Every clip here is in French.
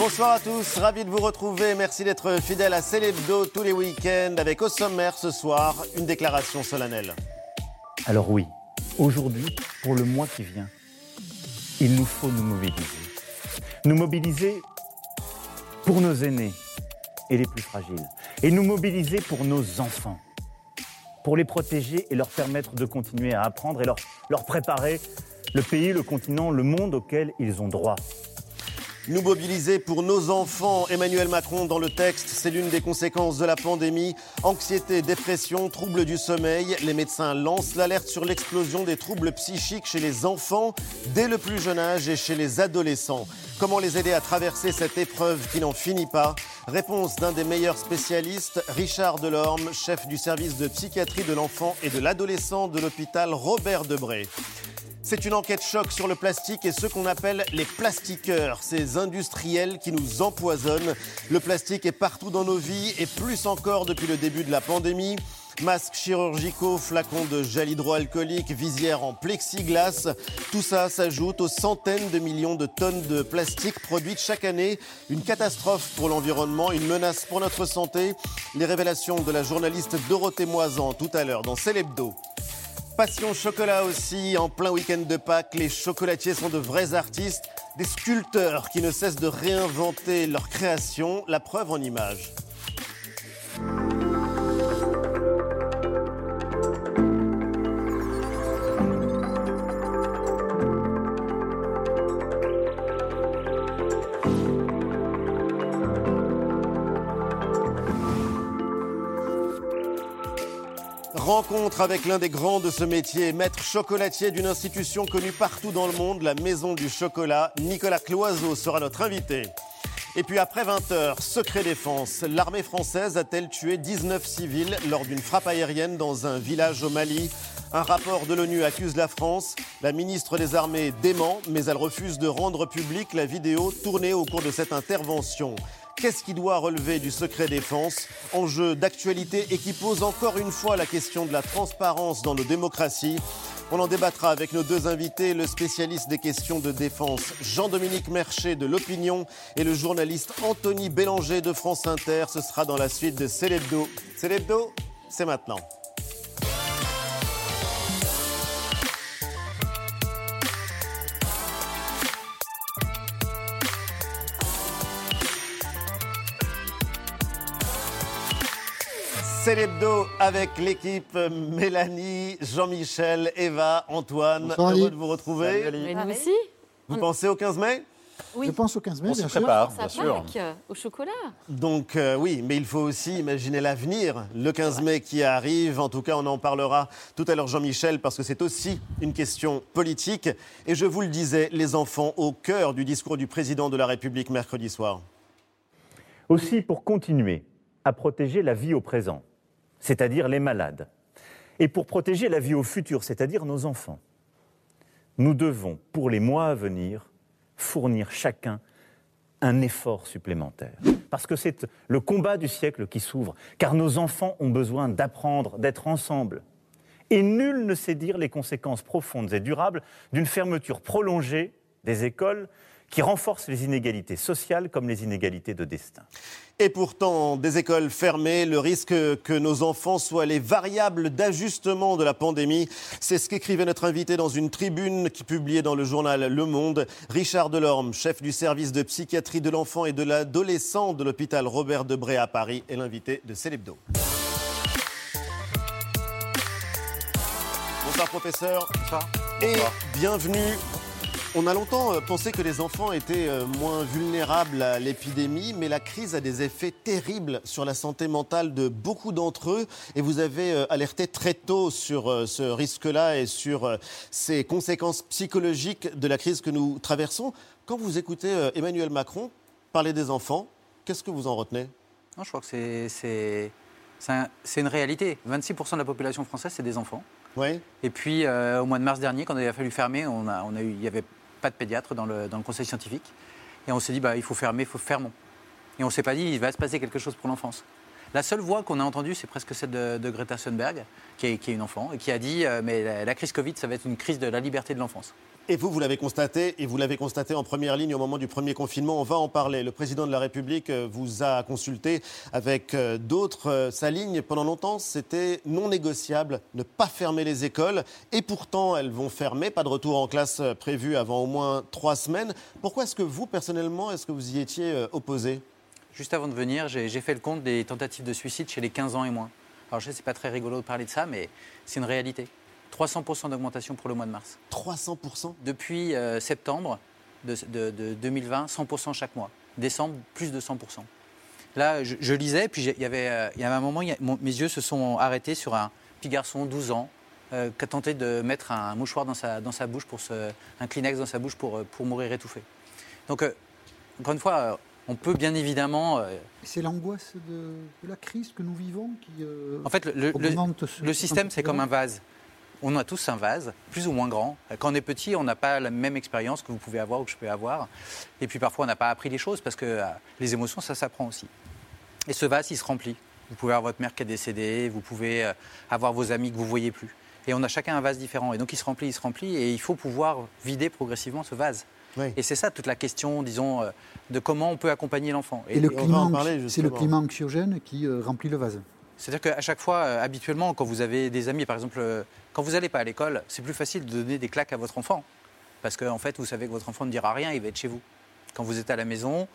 Bonsoir à tous, ravi de vous retrouver. Merci d'être fidèles à Célébdo tous les week-ends avec au sommaire ce soir une déclaration solennelle. Alors oui, aujourd'hui, pour le mois qui vient, il nous faut nous mobiliser. Nous mobiliser pour nos aînés et les plus fragiles. Et nous mobiliser pour nos enfants. Pour les protéger et leur permettre de continuer à apprendre et leur, leur préparer le pays, le continent, le monde auquel ils ont droit. Nous mobiliser pour nos enfants. Emmanuel Macron dans le texte, c'est l'une des conséquences de la pandémie. Anxiété, dépression, troubles du sommeil. Les médecins lancent l'alerte sur l'explosion des troubles psychiques chez les enfants dès le plus jeune âge et chez les adolescents. Comment les aider à traverser cette épreuve qui n'en finit pas? Réponse d'un des meilleurs spécialistes, Richard Delorme, chef du service de psychiatrie de l'enfant et de l'adolescent de l'hôpital Robert Debré. C'est une enquête choc sur le plastique et ce qu'on appelle les plastiqueurs, ces industriels qui nous empoisonnent. Le plastique est partout dans nos vies et plus encore depuis le début de la pandémie. Masques chirurgicaux, flacons de gel hydroalcoolique, visières en plexiglas, tout ça s'ajoute aux centaines de millions de tonnes de plastique produites chaque année. Une catastrophe pour l'environnement, une menace pour notre santé. Les révélations de la journaliste Dorothée Moisan tout à l'heure dans Célébdo. Passion chocolat aussi, en plein week-end de Pâques, les chocolatiers sont de vrais artistes, des sculpteurs qui ne cessent de réinventer leur création, la preuve en images. Rencontre avec l'un des grands de ce métier, maître chocolatier d'une institution connue partout dans le monde, la Maison du Chocolat. Nicolas Cloiseau sera notre invité. Et puis après 20h, secret défense. L'armée française a-t-elle tué 19 civils lors d'une frappe aérienne dans un village au Mali? Un rapport de l'ONU accuse la France. La ministre des Armées dément, mais elle refuse de rendre publique la vidéo tournée au cours de cette intervention. Qu'est-ce qui doit relever du secret défense? Enjeu d'actualité et qui pose encore une fois la question de la transparence dans nos démocraties. On en débattra avec nos deux invités, le spécialiste des questions de défense Jean-Dominique Mercher de l'Opinion et le journaliste Anthony Bélanger de France Inter. Ce sera dans la suite de Célébdo. Célébdo, c'est maintenant. C'est l'hebdo avec l'équipe Mélanie, Jean-Michel, Eva, Antoine. Bonsoir, Heureux de vous retrouver. Mais nous aussi Vous pensez au 15 mai? Oui. Je pense au 15 mai, On bien se prépare, Ça bien sûr. Pâques, au chocolat. Donc euh, oui, mais il faut aussi imaginer l'avenir. Le 15 mai qui arrive, en tout cas on en parlera tout à l'heure Jean-Michel, parce que c'est aussi une question politique. Et je vous le disais, les enfants au cœur du discours du président de la République mercredi soir. Aussi pour continuer à protéger la vie au présent, c'est-à-dire les malades, et pour protéger la vie au futur, c'est-à-dire nos enfants, nous devons, pour les mois à venir, fournir chacun un effort supplémentaire. Parce que c'est le combat du siècle qui s'ouvre, car nos enfants ont besoin d'apprendre, d'être ensemble. Et nul ne sait dire les conséquences profondes et durables d'une fermeture prolongée des écoles qui renforce les inégalités sociales comme les inégalités de destin. Et pourtant, des écoles fermées, le risque que nos enfants soient les variables d'ajustement de la pandémie, c'est ce qu'écrivait notre invité dans une tribune qui publiée dans le journal Le Monde. Richard Delorme, chef du service de psychiatrie de l'enfant et de l'adolescent de l'hôpital Robert Debré à Paris, est l'invité de Célébdo. Bonsoir professeur. Et bienvenue. On a longtemps euh, pensé que les enfants étaient euh, moins vulnérables à l'épidémie, mais la crise a des effets terribles sur la santé mentale de beaucoup d'entre eux. Et vous avez euh, alerté très tôt sur ce risque-là et sur ces conséquences psychologiques de la crise que nous traversons. Quand vous écoutez Emmanuel Macron parler des enfants, qu'est-ce que vous en retenez? Non, je crois que c'est- c'est c'est un- c'est une réalité. 26% de la population française, c'est des enfants. Oui. Et puis, euh, au mois de mars dernier, quand il a fallu fermer, on a, on a eu, il n'y avait pas de pédiatre dans le, conseil scientifique. Et on s'est dit, bah, il faut fermer, il faut fermons. Et on ne s'est pas dit, il va se passer quelque chose pour l'enfance. La seule voix qu'on a entendue, c'est presque celle de, Greta Thunberg, qui est, une enfant, et qui a dit, euh, mais la crise Covid, ça va être une crise de la liberté de l'enfance. Et vous, vous l'avez constaté, et vous l'avez constaté en première ligne au moment du premier confinement. On va en parler. Le président de la République euh, vous a consulté avec euh, d'autres. Euh, sa ligne, pendant longtemps, c'était non négociable, ne pas fermer les écoles. Et pourtant, elles vont fermer. Pas de retour en classe prévu avant au moins trois semaines. Pourquoi est-ce que vous, personnellement, est-ce que vous y étiez opposé? Juste avant de venir, j'ai fait le compte des tentatives de suicide chez les 15 ans et moins. Alors je sais, c'est pas très rigolo de parler de ça, mais c'est une réalité. 300% d'augmentation pour le mois de mars. 300% Depuis euh, septembre de, 2020, 100% chaque mois. Décembre, plus de 100%. Là, je, lisais, puis il y, avait, euh, il y avait un moment, mes yeux se sont arrêtés sur un petit garçon, 12 ans, euh, qui a tenté de mettre un mouchoir dans sa, dans sa bouche, pour se, un Kleenex dans sa bouche pour, pour mourir étouffé. Donc, encore une fois, on peut bien évidemment. C'est l'angoisse de, la crise que nous vivons qui. en fait, le, le système, c'est comme un vase on a tous un vase, plus ou moins grand. Quand on est petit, on n'a pas la même expérience que vous pouvez avoir ou que je peux avoir. Et puis parfois, on n'a pas appris les choses parce que euh, les émotions, ça s'apprend aussi. Et ce vase, il se remplit. Vous pouvez avoir votre mère qui est décédée, vous pouvez euh, avoir vos amis que vous ne voyez plus. Et on a chacun un vase différent. Et donc, il se remplit, il se remplit, et il faut pouvoir vider progressivement ce vase. Et c'est ça toute la question, disons, euh, de comment on peut accompagner l'enfant. Et, le climat, c'est le climat anxiogène qui remplit le vase. C'est-à-dire qu'à chaque fois, habituellement, quand vous avez des amis, par exemple, quand vous n'allez pas à l'école, c'est plus facile de donner des claques à votre enfant. Parce qu'en fait, vous savez que votre enfant ne dira rien, il va être chez vous. Quand vous êtes à la maison,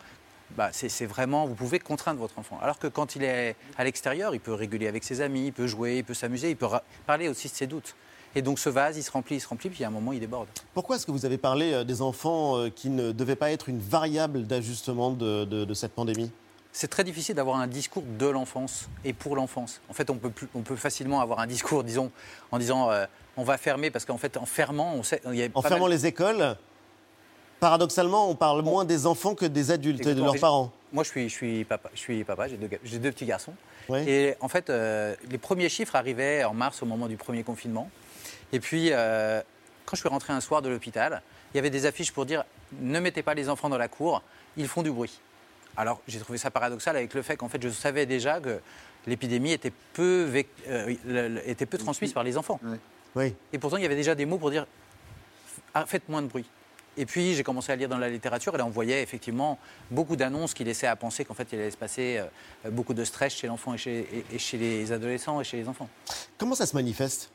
bah, c'est vraiment, vous pouvez contraindre votre enfant. Alors que quand il est à l'extérieur, il peut réguler avec ses amis, il peut jouer, il peut s'amuser, il peut parler aussi de ses doutes. Et donc ce vase, il se remplit, il se remplit, puis à un moment, il déborde. Pourquoi est-ce que vous avez parlé euh, des enfants qui ne devaient pas être une variable d'ajustement de cette pandémie? C'est très difficile d'avoir un discours de l'enfance et pour l'enfance. En fait, on peut, on peut facilement avoir un discours, disons, en disant euh, on va fermer, parce qu'en fait, en fermant, on sait. Y a en fermant les écoles, paradoxalement, on parle moins des enfants que des adultes et de leurs parents. Moi, je suis, je suis papa, je suis papa j'ai deux, deux, petits garçons. Et en fait, euh, les premiers chiffres arrivaient en mars au moment du premier confinement. Et puis, euh, quand je suis rentré un soir de l'hôpital, il y avait des affiches pour dire ne mettez pas les enfants dans la cour, ils font du bruit. Alors j'ai trouvé ça paradoxal avec le fait qu'en fait je savais déjà que l'épidémie était peu, euh, était peu transmise par les enfants. Oui. Et pourtant il y avait déjà des mots pour dire ah, faites moins de bruit. Et puis j'ai commencé à lire dans la littérature et là on voyait effectivement beaucoup d'annonces qui laissaient à penser qu'en fait il allait se passer euh, beaucoup de stress chez l'enfant et et chez les adolescents et chez les enfants. Comment ça se manifeste?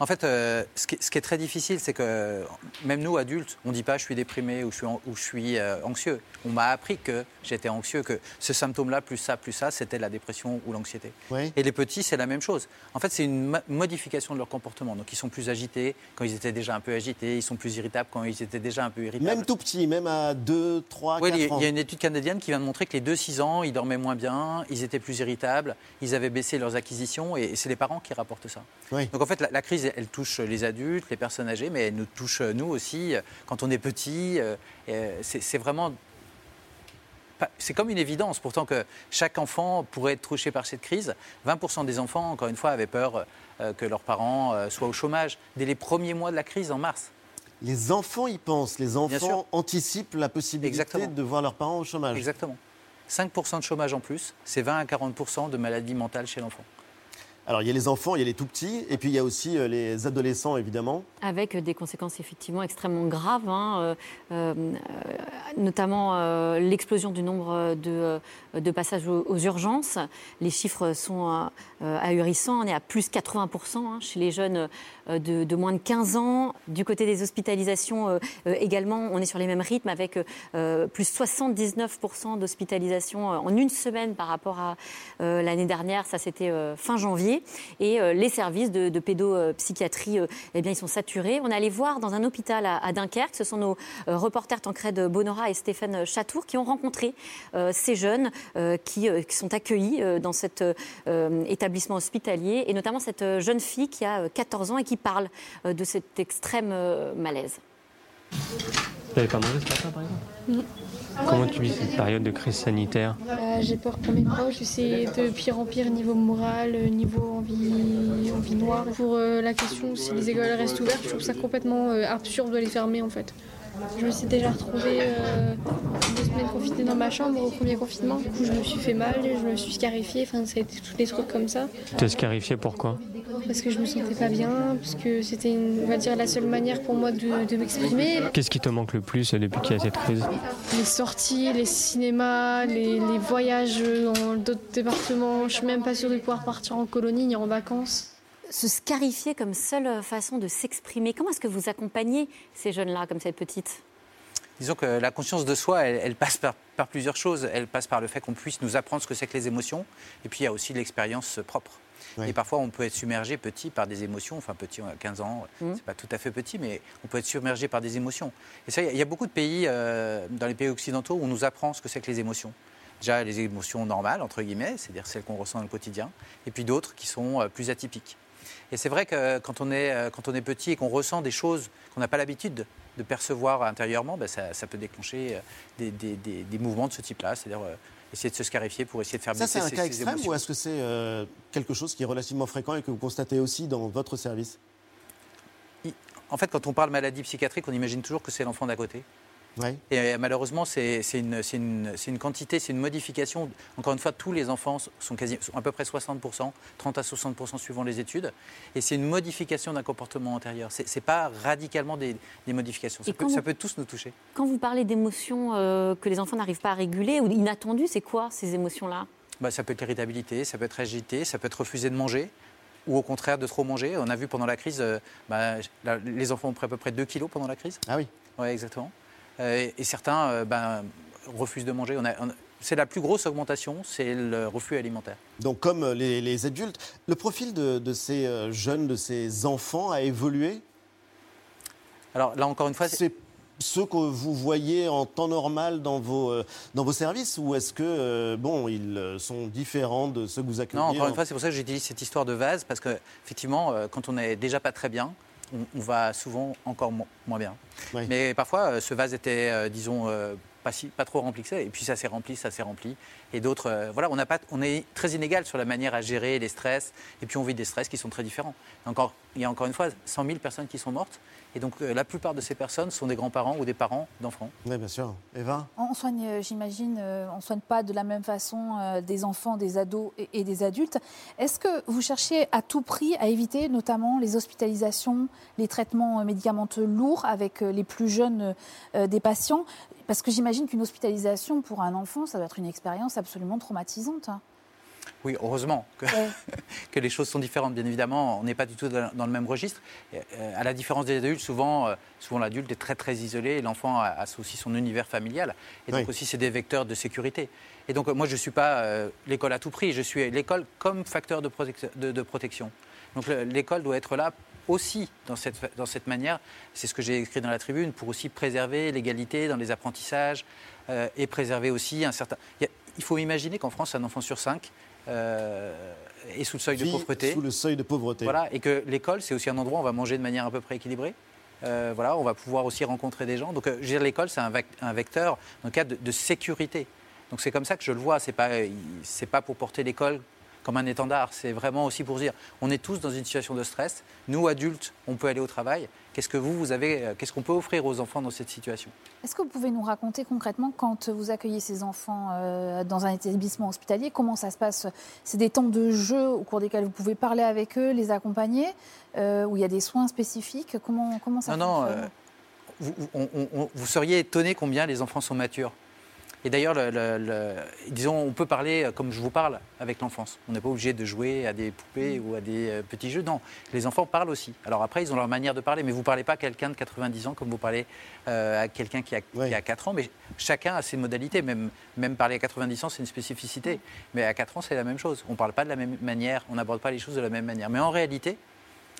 En fait, euh, ce, qui, est très difficile, c'est que même nous, adultes, on ne dit pas je suis déprimé ou je suis, ou je suis euh, anxieux. On m'a appris que j'étais anxieux, que ce symptôme-là, plus ça, plus ça, c'était la dépression ou l'anxiété. Et les petits, c'est la même chose. En fait, c'est une modification de leur comportement. Donc, ils sont plus agités quand ils étaient déjà un peu agités, ils sont plus irritables quand ils étaient déjà un peu irritables. Même tout petits, même à 2, 3, oui, 4 ans. Il y a une étude canadienne qui vient de montrer que les 2-6 ans, ils dormaient moins bien, ils étaient plus irritables, ils avaient baissé leurs acquisitions et c'est les parents qui rapportent ça. Donc, en fait, la, la crise elle touche les adultes, les personnes âgées, mais elle nous touche nous aussi quand on est petit. Euh, c'est vraiment c'est comme une évidence, pourtant que chaque enfant pourrait être touché par cette crise. 20% des enfants, encore une fois, avaient peur euh, que leurs parents euh, soient au chômage dès les premiers mois de la crise en mars. Les enfants y pensent, les enfants anticipent la possibilité de voir leurs parents au chômage. Exactement. 5% de chômage en plus, c'est 20 à 40% de maladies mentales chez l'enfant. Alors il y a les enfants, il y a les tout petits, et puis il y a aussi euh, les adolescents évidemment. Avec des conséquences effectivement extrêmement graves, hein, euh, euh, notamment l'explosion du nombre de, de passages aux, urgences. Les chiffres sont ahurissants, on est à plus 80% hein, chez les jeunes de, de, moins de 15 ans. Du côté des hospitalisations également, on est sur les mêmes rythmes avec plus 79% d'hospitalisations en une semaine par rapport à l'année dernière, ça c'était fin janvier. Et euh, les services de, pédopsychiatrie, euh, eh bien, ils sont saturés. On est allé voir dans un hôpital à, Dunkerque. Ce sont nos euh, reporters Tancred Bonora et Stéphane Chatour qui ont rencontré ces jeunes qui, sont accueillis dans cet établissement hospitalier et notamment cette jeune fille qui a 14 ans et qui parle de cet extrême malaise. Vous n'avez pas mangé ce matin, par exemple Non. Comment tu vis cette période de crise sanitaire euh, J'ai peur pour mes proches, c'est de pire en pire niveau moral, niveau envie, envie noire. Pour euh, la question si les écoles restent ouvertes, je trouve ça complètement euh, absurde de les fermer en fait. Je me suis déjà retrouvée deux semaines confinée dans ma chambre au premier confinement. Du coup, je me suis fait mal, je me suis scarifiée, enfin, ça a été tous les trucs comme ça. Tu es scarifiée pourquoi parce que je me sentais pas bien, parce que c'était, on va dire, la seule manière pour moi de, de m'exprimer. Qu'est-ce qui te manque le plus depuis qu'il y a cette crise? Les sorties, les cinémas, les, les voyages dans d'autres départements. Je suis même pas sûre de pouvoir partir en colonie ni en vacances. Se scarifier comme seule façon de s'exprimer, comment est-ce que vous accompagnez ces jeunes-là, comme cette petite Disons que la conscience de soi, elle, elle passe par, par plusieurs choses. Elle passe par le fait qu'on puisse nous apprendre ce que c'est que les émotions. Et puis il y a aussi l'expérience propre. Oui. Et parfois, on peut être submergé petit par des émotions. Enfin, petit, on a 15 ans, Mhm. c'est pas tout à fait petit, mais on peut être submergé par des émotions. Et ça, il y a- il y a beaucoup de pays, euh, dans les pays occidentaux, où on nous apprend ce que c'est que les émotions. Déjà, les émotions normales, entre guillemets, c'est-à-dire celles qu'on ressent dans le quotidien, et puis d'autres qui sont euh, plus atypiques. Et c'est vrai que quand on est, euh, quand on est petit et qu'on ressent des choses qu'on n'a pas l'habitude de, percevoir intérieurement, ben, ça, ça peut déclencher des, des- des- des mouvements de ce type-là, c'est-à-dire essayer de se scarifier pour essayer de faire Ça, baisser c'est un cas extrême ou est-ce que c'est euh, quelque chose qui est relativement fréquent et que vous constatez aussi dans votre service? En fait, quand on parle maladie psychiatrique, on imagine toujours que c'est l'enfant d'à côté. Et euh, malheureusement, c'est une, quantité, c'est une modification. Encore une fois, tous les enfants sont, quasi, sont à peu près 60%, 30 à 60% suivant les études. Et c'est une modification d'un comportement antérieur. Ce n'est pas radicalement des, des modifications. Ça peut, ça tous nous toucher. Quand vous parlez d'émotions euh, que les enfants n'arrivent pas à réguler ou inattendues, c'est quoi ces émotions-là? Bah, ça peut être l'irritabilité, ça peut être agité, ça peut être refuser de manger. Ou au contraire de trop manger. On a vu pendant la crise, euh, bah, la- les enfants ont pris à peu près 2 kilos pendant la crise. Ah oui. Oui, exactement. Euh, et certains euh, ben, refusent de manger. On a- on a- c'est la plus grosse augmentation, c'est le refus alimentaire. Donc, comme les, les adultes, le profil de, de ces euh, jeunes, de ces enfants a évolué? Alors là, encore une fois, c'est- ceux que vous voyez en temps normal dans vos, euh, dans vos services ou est-ce que, euh, bon, ils euh, sont différents de ceux que vous accueillez non, encore en- une fois, c'est pour ça que j'utilise cette histoire de vase, parce qu'effectivement, quand on n'est déjà pas très bien, on, va souvent encore mo- moins bien. Oui. Mais parfois, euh, ce vase était, euh, disons, euh, pas, si, pas trop rempli que ça, et puis ça s'est rempli, ça s'est rempli. Et d'autres, euh, voilà, on, pas, on est très inégal sur la manière à gérer les stress, et puis on vit des stress qui sont très différents. Encore, il y a encore une fois 100 000 personnes qui sont mortes, et donc euh, la plupart de ces personnes sont des grands-parents ou des parents d'enfants. Oui, bien sûr. Eva On soigne, euh, j'imagine, euh, on ne soigne pas de la même façon euh, des enfants, des ados et, et des adultes. Est-ce que vous cherchez à tout prix à éviter notamment les hospitalisations, les traitements médicamenteux lourds avec euh, les plus jeunes euh, des patients? Parce que j'imagine qu'une hospitalisation pour un enfant, ça doit être une expérience absolument traumatisante. Oui, heureusement que, Ouais. que les choses sont différentes. Bien évidemment, on n'est pas du tout dans le même registre. Euh, à la différence des adultes, souvent, euh, souvent l'adulte est très très isolé et l'enfant a, a aussi son univers familial. Et donc Oui. aussi, c'est des vecteurs de sécurité. Et donc, euh, moi, je ne suis pas euh, l'école à tout prix. Je suis l'école comme facteur de, protec- de- de protection. Donc, le- l'école doit être là aussi dans cette, dans cette manière. C'est ce que j'ai écrit dans la tribune pour aussi préserver l'égalité dans les apprentissages euh, et préserver aussi un certain. Il faut imaginer qu'en France, un enfant sur cinq euh, est sous le seuil de pauvreté. Sous le seuil de pauvreté. Voilà, et que l'école, c'est aussi un endroit où on va manger de manière à peu près équilibrée. Euh, voilà, on va pouvoir aussi rencontrer des gens. Donc, euh, je veux dire, l'école, c'est un, vec- un vecteur, dans le cadre de, de sécurité. Donc, c'est comme ça que je le vois. C'est pas, euh, c'est pas pour porter l'école comme un étendard. C'est vraiment aussi pour dire, on est tous dans une situation de stress. Nous, adultes, on peut aller au travail. Qu'est-ce que vous, vous avez, euh, qu'est-ce qu'on peut offrir aux enfants dans cette situation? Est-ce que vous pouvez nous raconter concrètement quand vous accueillez ces enfants euh, dans un établissement hospitalier, comment ça se passe? C'est des temps de jeu au cours desquels vous pouvez parler avec eux, les accompagner, euh, où il y a des soins spécifiques? Comment, comment ça Non, non, fonctionne? euh, vous, vous- on- on- on- vous seriez étonné combien les enfants sont matures. Et d'ailleurs, le- le- le- disons, on peut parler euh, comme je vous parle avec l'enfance. On n'est pas obligé de jouer à des poupées ou à des euh, petits jeux. Non, les enfants parlent aussi. Alors après, ils ont leur manière de parler, mais vous ne parlez pas à quelqu'un de 90 ans comme vous parlez euh, à quelqu'un qui, a- Oui. qui a 4 ans. Mais chacun a ses modalités. Même, même parler à 90 ans, c'est une spécificité. Mais à 4 ans, c'est la même chose. On ne parle pas de la même manière, on n'aborde pas les choses de la même manière. Mais en réalité,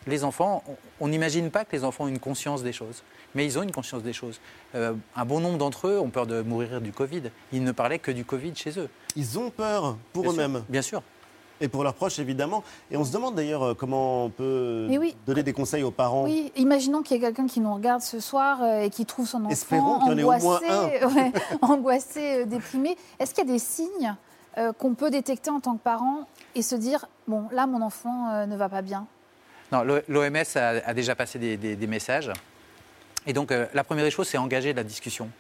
les enfants, on- n'imagine pas que les enfants ont une conscience des choses, mais ils ont une conscience des choses. Euh, un bon nombre d'entre eux ont peur de mourir du Covid. Ils ne parlaient que du Covid chez eux. Ils ont peur pour eux-mêmes Bien sûr. et pour leurs proches, évidemment. Et on se demande d'ailleurs euh, comment on peut oui. donner des conseils aux parents. Oui, imaginons qu'il y ait quelqu'un qui nous regarde ce soir euh, et qui trouve son enfant qu'il y en ait au moins angoissé, ouais, angoissé, déprimé. Est-ce qu'il y a des signes euh, qu'on peut détecter en tant que parent et se dire bon, là, mon enfant euh, ne va pas bien Non, l'OMS a, a déjà passé des, des- des messages. Et donc, euh, la première des choses, c'est engager la discussion.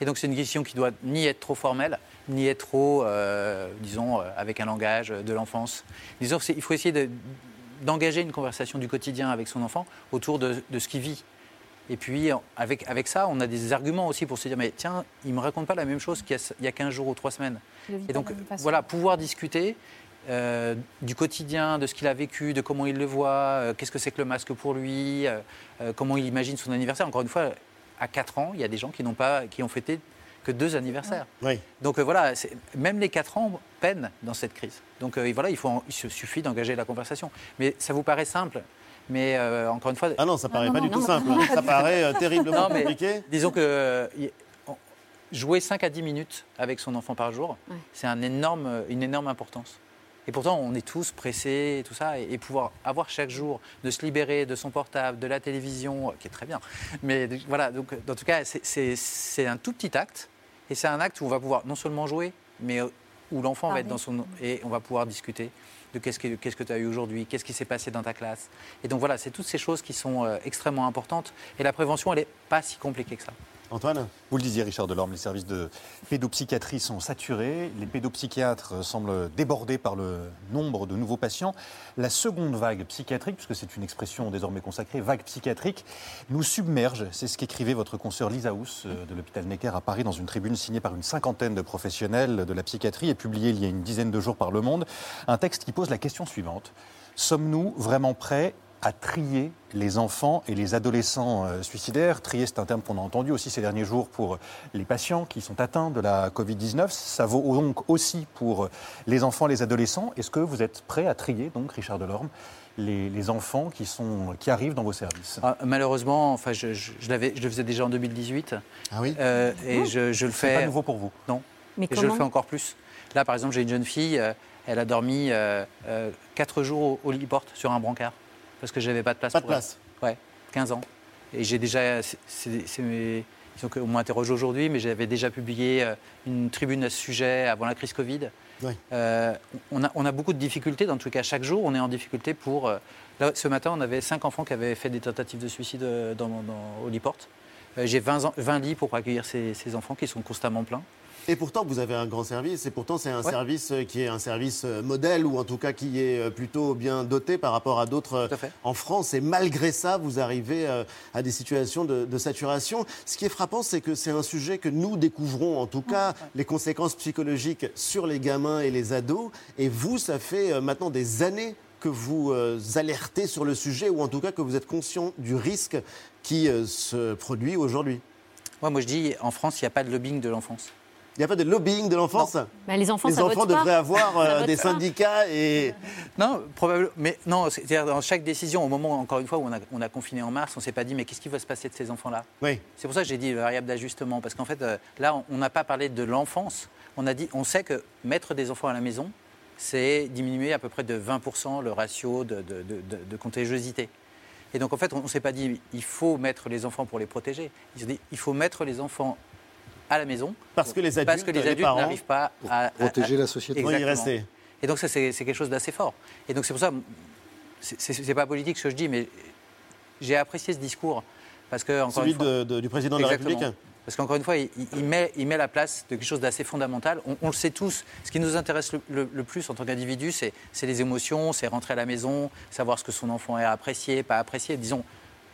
Et donc, c'est une discussion qui doit ni être trop formelle, ni être trop, euh, disons, euh, avec un langage de l'enfance. Disons, il faut essayer de- d'engager une conversation du quotidien avec son enfant autour de, de ce qu'il vit. Et puis, avec, avec ça, on a des arguments aussi pour se dire, mais tiens, il ne me raconte pas la même chose qu'il y a, il y a 15 jours ou 3 semaines. Et donc, voilà, pouvoir discuter euh, du quotidien, de ce qu'il a vécu, de comment il le voit, euh, qu'est-ce que c'est que le masque pour lui, euh, comment il imagine son anniversaire. Encore une fois, à 4 ans, il y a des gens qui n'ont pas, qui ont fêté que deux anniversaires. Oui. Donc euh, voilà, même les 4 ans peinent dans cette crise. Donc euh, voilà, il, faut en- il se suffit d'engager la conversation. Mais ça vous paraît simple, mais euh, encore une fois, Ah non, ça paraît non, pas non, du tout non, simple. non, ça paraît terriblement Non, mais- compliqué. Disons que jouer 5 à 10 minutes avec son enfant par jour, Ouais. c'est un énorme, une énorme importance. Et pourtant, on est tous pressés et tout ça, et, et pouvoir avoir chaque jour de se libérer de son portable, de la télévision, euh, qui est très bien. Mais voilà, donc en tout cas, c'est- un tout petit acte, et c'est un acte où on va pouvoir non seulement jouer, mais euh, où l'enfant va être dans son et on va pouvoir discuter de qu'est-ce que qu'est-ce que tu as eu aujourd'hui, qu'est-ce qui s'est passé dans ta classe. Et donc voilà, c'est toutes ces choses qui sont euh, extrêmement importantes. Et la prévention, elle n'est pas si compliquée que ça. Vous le disiez, Richard Delorme, les services de pédopsychiatrie sont saturés. Les pédopsychiatres semblent débordés par le nombre de nouveaux patients. La seconde vague psychiatrique, puisque c'est une expression désormais consacrée, vague psychiatrique, nous submerge. C'est ce qu'écrivait votre consoeur Lisa Houss euh, de l'hôpital Necker à Paris dans une tribune signée par une cinquantaine de professionnels de la psychiatrie et publiée il y a une dizaine de jours par Le Monde. Un texte qui pose la question suivante. Sommes-nous vraiment prêts à trier les enfants et les adolescents euh, suicidaires. Trier, c'est un terme qu'on a entendu aussi ces derniers jours pour les patients qui sont atteints de la Covid-19. Ça vaut donc aussi pour les enfants et les adolescents. Est-ce que vous êtes prêt à trier, donc, Richard Delorme, les, les enfants qui, sont, qui arrivent dans vos services? Ah, malheureusement, enfin, je, je- je l'avais- je le faisais déjà en 2018. Ah oui euh, et je, je le C'est pas fais. nouveau pour vous Non. Mais Et je le fais encore plus. Là, par exemple, j'ai une jeune fille, euh, elle a dormi 4 jours au, au lit-porte sur un brancard parce que j'avais pas de place Pas de pour elle. place. Ouais, 15 ans. Et j'ai déjà. mes- qu'on m'interroge aujourd'hui, mais j'avais déjà publié euh, une tribune à ce sujet avant la crise Covid. Oui. Euh, on, a, on a beaucoup de difficultés, dans tout cas, chaque jour, on est en difficulté pour. euh, là, ce matin, on avait 5 enfants qui avaient fait des tentatives de suicide dans, dans- au lit-porte. Euh, J'ai 20, ans- 20 lits pour accueillir ces, ces enfants qui sont constamment pleins. Et pourtant, vous avez un grand service, et pourtant, c'est un Ouais. service euh, qui est un service euh, modèle, ou en tout cas qui est euh, plutôt bien doté par rapport à d'autres en France. Et malgré ça, vous arrivez à des situations de, de saturation. Ce qui est frappant, c'est que c'est un sujet que nous découvrons, en tout cas, les conséquences psychologiques sur les gamins et les ados. Et vous, ça fait maintenant des années que vous alertez sur le sujet, ou en tout cas que vous êtes conscient du risque qui se produit aujourd'hui. Moi, moi, je dis, en France, il n'y a pas de lobbying de l'enfance. Il n'y a pas de lobbying de l'enfance Bah, les enfants, Les ça enfants vote pas. devraient avoir euh, des syndicats et. Non, probablement. Mais non, c'est-à-dire dans chaque décision, au moment, encore une fois, où on a, on a confiné en mars, on ne s'est pas dit, mais qu'est-ce qui va se passer de ces enfants-là? Oui. C'est pour ça que j'ai dit variable d'ajustement, parce qu'en fait, euh, là, on- on n'a pas parlé de l'enfance. On a dit, on sait que mettre des enfants à la maison, c'est diminuer à peu près de 20% le ratio de, de- de- de- de contagiosité. Et donc, en fait, on ne s'est pas dit, il faut mettre les enfants pour les protéger. Ils ont dit, il faut mettre les enfants à la maison Parce que les adultes, parce que les les adultes parents, n'arrivent pas Pour à, protéger à- la société. y rester. Et donc ça, c'est c'est quelque chose d'assez fort. Et donc c'est pour ça, c'est- c'est c'est pas politique ce que je dis, mais j'ai apprécié ce discours parce que encore Celui une fois, de- de- du président de la. République. Parce qu'encore une fois, il, il met, il met la place de quelque chose d'assez fondamental. On, on le sait tous. Ce qui nous intéresse le, le- le plus en tant qu'individu, c'est c'est les émotions, c'est rentrer à la maison, savoir ce que son enfant est apprécié, pas apprécié. Disons,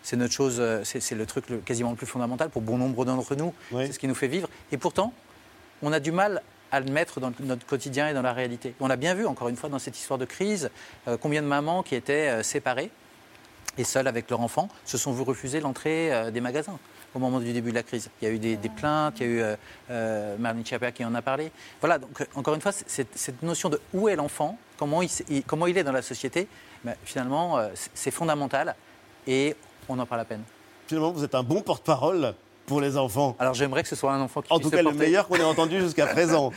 c'est notre chose, euh, c'est le truc le- quasiment le plus fondamental pour bon nombre d'entre nous. Oui. C'est ce qui nous fait vivre. Et pourtant, on a du mal à le mettre dans notre quotidien et dans la réalité. On a bien vu, encore une fois, dans cette histoire de crise, euh, combien de mamans qui étaient euh, séparées et seules avec leur enfant se sont vues refuser l'entrée euh, des magasins au moment du début de la crise. Il y a eu des, des plaintes, il y a eu Marlene Schiappa qui en a parlé. Voilà, donc encore une fois, cette notion de où est l'enfant, comment il, comment est dans la société, ben, finalement, c'est- c'est fondamental et on en parle à peine. Finalement, vous êtes un bon porte-parole pour les enfants. Alors j'aimerais que ce soit un enfant qui En tout cas, le meilleur qu'on ait entendu jusqu'à présent.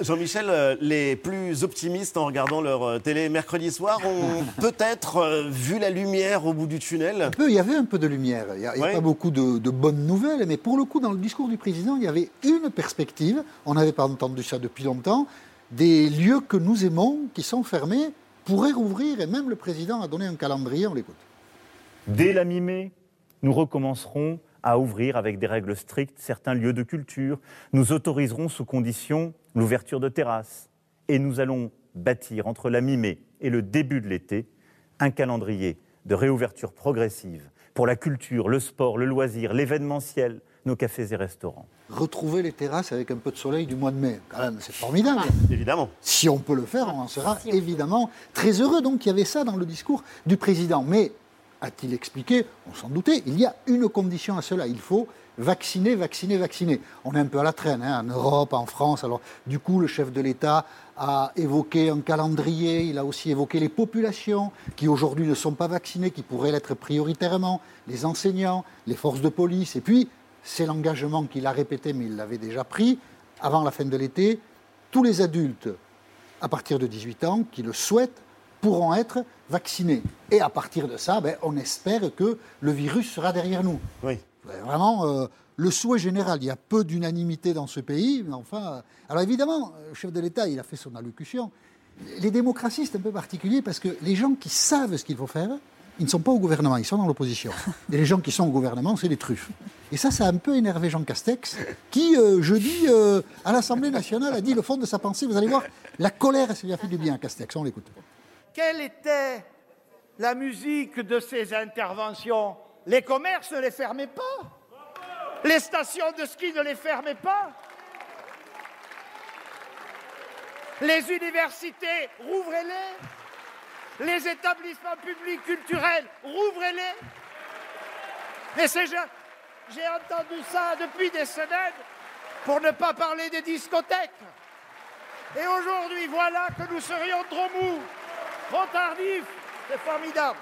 Jean-Michel, euh, les plus optimistes en regardant leur euh, télé mercredi soir ont peut-être euh, vu la lumière au bout du tunnel. Un peu, il y avait un peu de lumière. Il n'y a, pas beaucoup de, de bonnes nouvelles, mais pour le coup, dans le discours du président, il y avait une perspective. On n'avait pas entendu ça depuis longtemps. Des lieux que nous aimons, qui sont fermés, pourraient rouvrir, et même le président a donné un calendrier. On l'écoute. Dès la mi-mai, nous recommencerons à ouvrir avec des règles strictes certains lieux de culture. Nous autoriserons sous condition l'ouverture de terrasses. Et nous allons bâtir entre la mi-mai et le début de l'été un calendrier de réouverture progressive pour la culture, le sport, le loisir, l'événementiel, nos cafés et restaurants. Retrouver les terrasses avec un peu de soleil du mois de mai, quand même, c'est formidable. Évidemment. Si on peut le faire, on en sera évidemment très heureux. Donc il y avait ça dans le discours du président. Mais, a-t-il expliqué, on s'en doutait, il y a une condition à cela. Il faut vacciner, vacciner, vacciner. On est un peu à la traîne, hein, en Europe, en France. Alors, du coup, le chef de l'État a évoqué un calendrier, il a aussi évoqué les populations qui aujourd'hui ne sont pas vaccinées, qui pourraient l'être prioritairement, les enseignants, les forces de police. Et puis, c'est l'engagement qu'il a répété, mais il l'avait déjà pris, avant la fin de l'été, tous les adultes à partir de 18 ans qui le souhaitent pourront être vaccinés. Et à partir de ça, ben, on espère que le virus sera derrière nous. Oui. Vraiment, euh, le souhait général. Il y a peu d'unanimité dans ce pays, mais enfin. euh, alors évidemment, le chef de l'État, il a fait son allocution. Les démocraties, c'est un peu particulier parce que les gens qui savent ce qu'il faut faire, ils ne sont pas au gouvernement, ils sont dans l'opposition. Et les gens qui sont au gouvernement, c'est les truffes. Et ça, ça a un peu énervé Jean Castex, qui, euh, jeudi, euh, à l'Assemblée nationale, a dit le fond de sa pensée. Vous allez voir, la colère, ça lui a fait du bien à Castex. On l'écoute. Quelle était la musique de ces interventions? Les commerces ne les fermaient pas? Les stations de ski ne les fermaient pas? Les universités, rouvrez-les. Les établissements publics culturels, rouvrez-les. Mais c'est j'ai j'ai entendu ça depuis des semaines pour ne pas parler des discothèques. Et aujourd'hui, voilà que nous serions trop mous, trop tardifs. C'est formidable.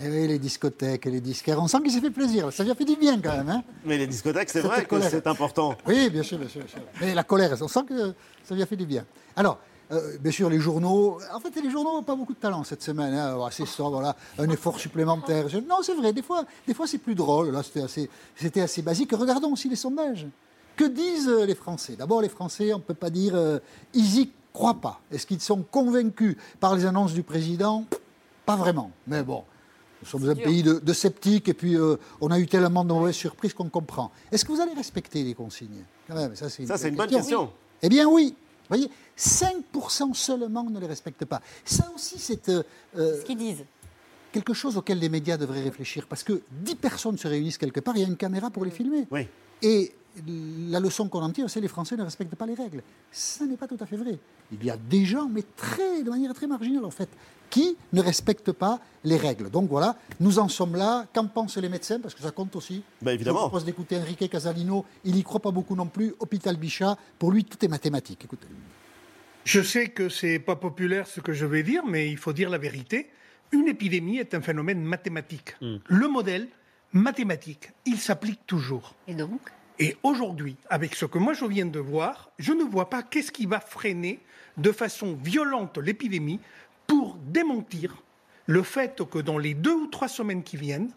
Et oui, les discothèques et les disquaires, on sent qu'il s'est fait plaisir. Ça lui a fait du bien quand même. Hein Mais les discothèques, c'est vrai que c'est important. Oui, bien sûr, bien sûr, bien sûr. Mais la colère, on sent que ça lui a fait du bien. Alors, euh, bien sûr, les journaux. En fait, les journaux n'ont pas beaucoup de talent cette semaine. Hein. Alors, C'est ça, voilà, un effort supplémentaire. Je- Non, c'est vrai, des fois, des fois c'est plus drôle. Là, c'était assez, c'était assez basique. Regardons aussi les sondages. Que disent les Français? D'abord, les Français, on ne peut pas dire. euh, croient pas. Est-ce qu'ils sont convaincus par les annonces du président? Pas vraiment. Mais bon. Nous sommes un pays de, de sceptiques et puis euh, on a eu tellement de mauvaises surprises qu'on comprend. Est-ce que vous allez respecter les consignes? Quand même, ça c'est une, Ça, c'est une bonne question. Eh bien oui. Vous voyez, 5% seulement ne les respectent pas. Ça aussi, c'est euh, euh, Ce qu'ils disent. quelque chose auquel les médias devraient réfléchir. Parce que 10 personnes se réunissent quelque part, il y a une caméra pour les filmer. Oui. Et la leçon qu'on en tire, c'est que les Français ne respectent pas les règles. Ça n'est pas tout à fait vrai. Il y a des gens, mais très, de manière très marginale en fait, qui ne respectent pas les règles. Donc voilà, nous en sommes là. Qu'en pensent les médecins? Parce que ça compte aussi. Bah, évidemment. Je vous propose d'écouter Enrique Casalino. Il n'y croit pas beaucoup non plus. Hôpital Bichat, pour lui, tout est mathématique. Écoutez. Je sais que c'est pas populaire ce que je vais dire, mais il faut dire la vérité. Une épidémie est un phénomène mathématique. Le modèle mathématique, il s'applique toujours. Et donc Et aujourd'hui, avec ce que moi je viens de voir, je ne vois pas qu'est-ce qui va freiner de façon violente l'épidémie pour démentir le fait que dans les deux ou trois semaines qui viennent,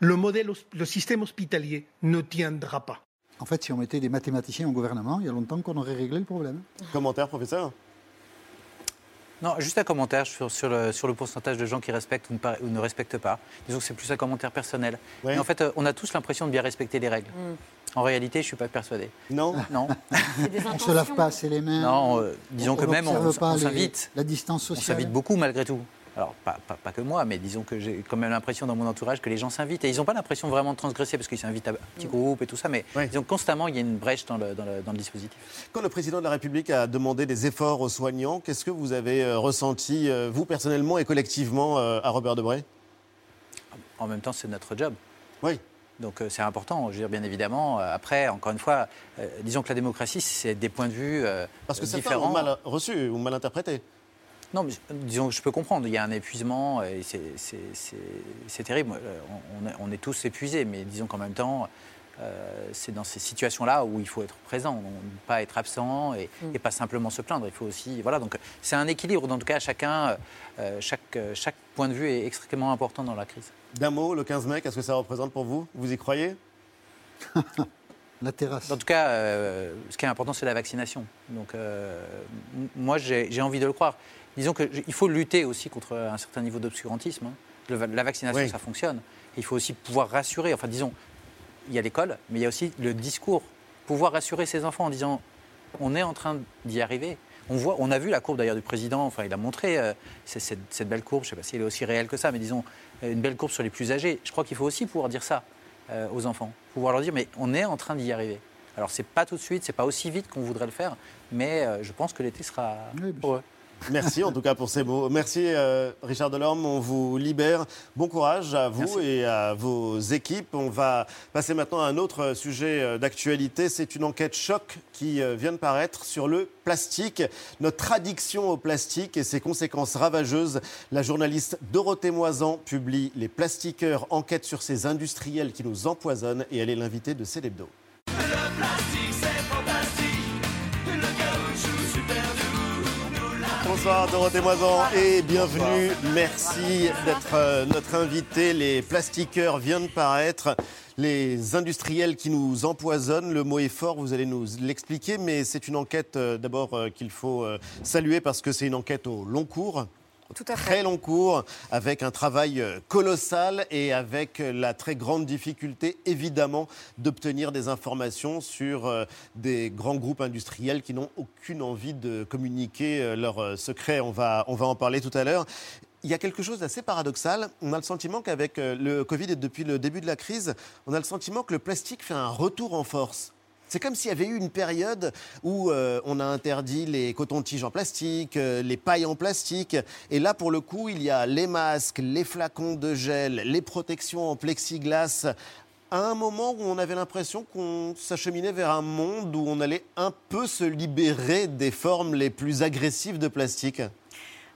le modèle, le système hospitalier ne tiendra pas. En fait, si on mettait des mathématiciens au gouvernement, il y a longtemps qu'on aurait réglé le problème. Commentaire, professeur? Non, juste un commentaire sur, sur le, sur le pourcentage de gens qui respectent ou ne, pas- ou ne respectent pas. Disons que c'est plus un commentaire personnel. Ouais. Mais en fait, euh, on a tous l'impression de bien respecter les règles. En réalité, je ne suis pas persuadé. Non Non, On ne se lave pas assez les mains. non euh, disons on que même on, on s'invite. La distance On sociale. s'invite beaucoup malgré tout. Alors, pas, pas- pas que moi, mais disons que j'ai quand même l'impression dans mon entourage que les gens s'invitent. Et ils n'ont pas l'impression vraiment de transgresser parce qu'ils s'invitent à petits groupes et tout ça, mais Ouais. disons constamment, il y a une brèche dans le, dans le- dans le dispositif. Quand le président de la République a demandé des efforts aux soignants, qu'est-ce que vous avez euh, ressenti, euh, vous personnellement et collectivement, euh, à Robert Debré? En même temps, c'est notre job. Oui. Donc euh, c'est important, je veux dire, bien évidemment. Euh, Après, encore une fois, euh, disons que la démocratie, c'est des points de vue euh, Parce que certains différents. ont mal reçu ou mal interprété. Non, mais disons que je peux comprendre. Il y a un épuisement et c'est- terrible. Euh, On, on est, on est tous épuisés, mais disons qu'en même temps, euh, c'est dans ces situations-là où il faut être présent, ne pas être absent et, et pas simplement se plaindre. Il faut aussi, voilà. Donc c'est un équilibre. En tout cas, chacun, euh, chaque, chaque point de vue est extrêmement important dans la crise. D'un mot, le 15 mai, qu'est-ce que ça représente pour vous? Vous y croyez? La terrasse. En tout cas, euh, ce qui est important, c'est la vaccination. Donc, euh, moi, j'ai envie de le croire. Disons qu'il faut lutter aussi contre un certain niveau d'obscurantisme. hein. La vaccination, Oui. ça fonctionne. Il faut aussi pouvoir rassurer. Enfin, disons, il y a l'école, mais il y a aussi le discours. Pouvoir rassurer ses enfants en disant on est en train d'y arriver. On, voit, on a vu la courbe d'ailleurs du président, enfin il a montré euh, cette, cette belle courbe, je ne sais pas si elle est aussi réelle que ça, mais disons euh, une belle courbe sur les plus âgés. Je crois qu'il faut aussi pouvoir dire ça euh, aux enfants, pouvoir leur dire mais on est en train d'y arriver. Alors c'est pas tout de suite, c'est pas aussi vite qu'on voudrait le faire, mais euh, je pense que l'été sera heureux. Merci en tout cas pour ces mots. Merci euh, Richard Delorme, on vous libère. Bon courage à vous Merci. et à vos équipes. On va passer maintenant à un autre sujet euh, d'actualité. C'est une enquête choc qui euh, vient de paraître sur le plastique, notre addiction au plastique et ses conséquences ravageuses. La journaliste Dorothée Moisan publie Les plastiqueurs, enquête sur ces industriels qui nous empoisonnent et elle est l'invitée de Célébdo. Bonsoir Dorothée Moisan et bienvenue. Merci d'être euh, notre invité. Les plastiqueurs viennent de paraître. Les industriels qui nous empoisonnent, le mot est fort, vous allez nous l'expliquer, mais c'est une enquête euh, d'abord euh, qu'il faut saluer parce que c'est une enquête au long cours. Très long cours, avec un travail euh, colossal et avec euh, la très grande difficulté, évidemment, d'obtenir des informations sur euh, des grands groupes industriels qui n'ont aucune envie de communiquer leurs secrets. On va, on va en parler tout à l'heure. Il y a quelque chose d'assez paradoxal. On a le sentiment qu'avec le Covid et depuis le début de la crise, on a le sentiment que le plastique fait un retour en force. C'est comme s'il y avait eu une période où euh, on a interdit les cotons-tiges en plastique, euh, les pailles en plastique. Et là, pour le coup, il y a les masques, les flacons de gel, les protections en plexiglas. À un moment où on avait l'impression qu'on s'acheminait vers un monde où on allait un peu se libérer des formes les plus agressives de plastique.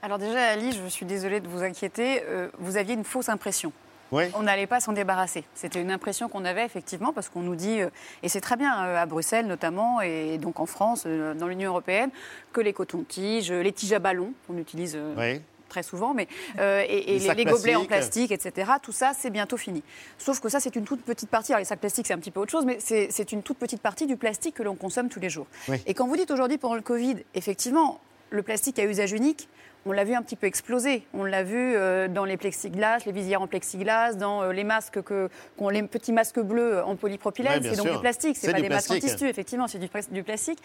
Alors déjà, Ali, je suis désolée de vous inquiéter. euh, vous aviez une fausse impression. Oui. On n'allait pas s'en débarrasser. C'était une impression qu'on avait effectivement parce qu'on nous dit, euh, et c'est très bien euh, à Bruxelles notamment, et donc en France, euh, dans l'Union européenne, que les cotons-tiges, les tiges à ballon, qu'on utilise Oui. très souvent, mais, euh, et, et Les gobelets en plastique, etc., tout ça, c'est bientôt fini. Sauf que ça, c'est une toute petite partie. Alors les sacs plastiques, c'est un petit peu autre chose, mais c'est c'est une toute petite partie du plastique que l'on consomme tous les jours. Oui. Et quand vous dites aujourd'hui pendant le Covid, effectivement, le plastique à usage unique, on l'a vu un petit peu exploser. On l'a vu euh, dans les plexiglas, les visières en plexiglas, dans euh, les masques que, les petits masques bleus en polypropylène. c'est donc du plastique, c'est pas des masques en tissu, effectivement, c'est du, du plastique.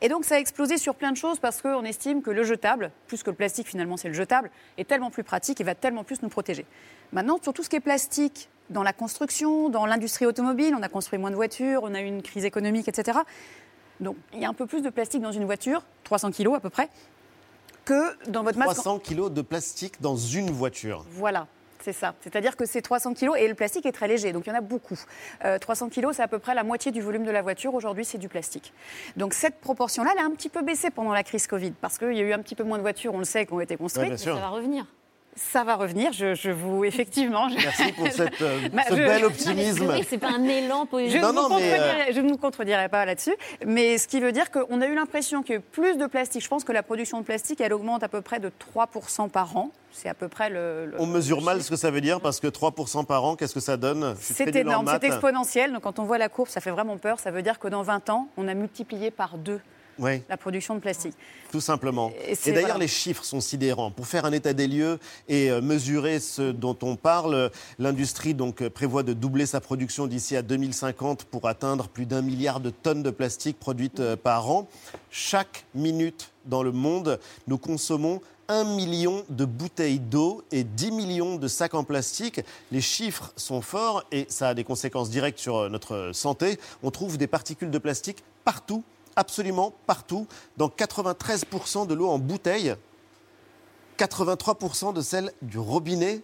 Et donc ça a explosé sur plein de choses parce qu'on estime que le jetable, plus que le plastique finalement c'est le jetable, est tellement plus pratique et va tellement plus nous protéger. Maintenant, sur tout ce qui est plastique, dans la construction, dans l'industrie automobile, on a construit moins de voitures, on a eu une crise économique, etc. Donc il y a un peu plus de plastique dans une voiture, 300 kilos à peu près, que dans votre masque. 300 kilos de plastique dans une voiture. Voilà. C'est ça. C'est-à-dire que c'est 300 kilos et le plastique est très léger, donc il y en a beaucoup. Euh, 300 kilos, c'est à peu près la moitié du volume de la voiture. Aujourd'hui, c'est du plastique. Donc cette proportion-là, elle a un petit peu baissé pendant la crise Covid parce qu'il y a eu un petit peu moins de voitures, on le sait, qui ont été construites. bien sûr. Ça va revenir. Ça va revenir, je, je vous effectivement. je- Merci pour cette, euh, Bah, ce je- bel optimisme. Oui, c'est pas un élan Je positif. ne, Non, non, mais, contredirai- je ne vous contredirai pas là-dessus, mais ce qui veut dire qu'on a eu l'impression qu'il y a eu plus de plastique. Je pense que la production de plastique, elle augmente à peu près de 3% par an. C'est à peu près le. le- On mesure mal ce que ça veut dire parce que 3% par an, qu'est-ce que ça donne? Je C'est énorme, c'est exponentiel. Donc quand on voit la courbe, ça fait vraiment peur. Ça veut dire que dans 20 ans, on a multiplié par deux Oui, la production de plastique. tout simplement. Et d'ailleurs, voilà. les chiffres sont sidérants. Pour faire un état des lieux et euh, mesurer ce dont on parle, euh, l'industrie donc euh, prévoit de doubler sa production d'ici à 2050 pour atteindre plus d'un milliard de tonnes de plastique produites par an. Chaque minute dans le monde, nous consommons 1 million de bouteilles d'eau et 10 millions de sacs en plastique. Les chiffres sont forts et ça a des conséquences directes sur notre santé. On trouve des particules de plastique partout, absolument partout, dans 93% de l'eau en bouteille, 83% de celle du robinet.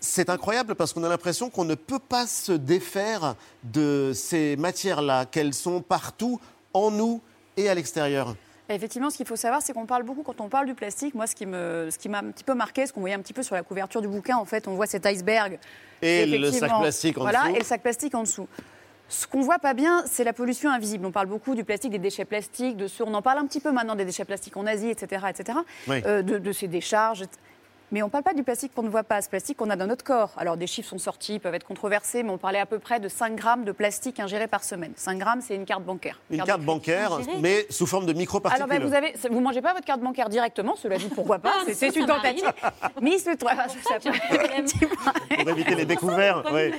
C'est incroyable parce qu'on a l'impression qu'on ne peut pas se défaire de ces matières-là, qu'elles sont partout, en nous et à l'extérieur. Effectivement, ce qu'il faut savoir, c'est qu'on parle beaucoup, quand on parle du plastique, moi, ce qui me- ce qui m'a un petit peu marqué, ce qu'on voyait un petit peu sur la couverture du bouquin, en fait, on voit cet iceberg. Et le sac plastique en voilà, dessous. et le sac plastique en dessous. Ce qu'on voit pas bien, c'est la pollution invisible. On parle beaucoup du plastique, des déchets plastiques, de ceux, on en parle un petit peu maintenant des déchets plastiques en Asie, etc., etc., Oui. euh, de, de ces décharges. Mais on ne parle pas du plastique qu'on ne voit pas, ce plastique qu'on a dans notre corps. Alors des chiffres sont sortis, ils peuvent être controversés, mais on parlait à peu près de 5 grammes de plastique ingéré par semaine. 5 grammes, c'est une carte bancaire. Une carte bancaire, ingérée. mais sous forme de microparticules. Alors ben, vous avez, vous mangez pas votre carte bancaire directement, cela dit pourquoi pas, c'est- c'est une tentative. Mais il se trouve, effectivement. Pour éviter les découverts. ouais.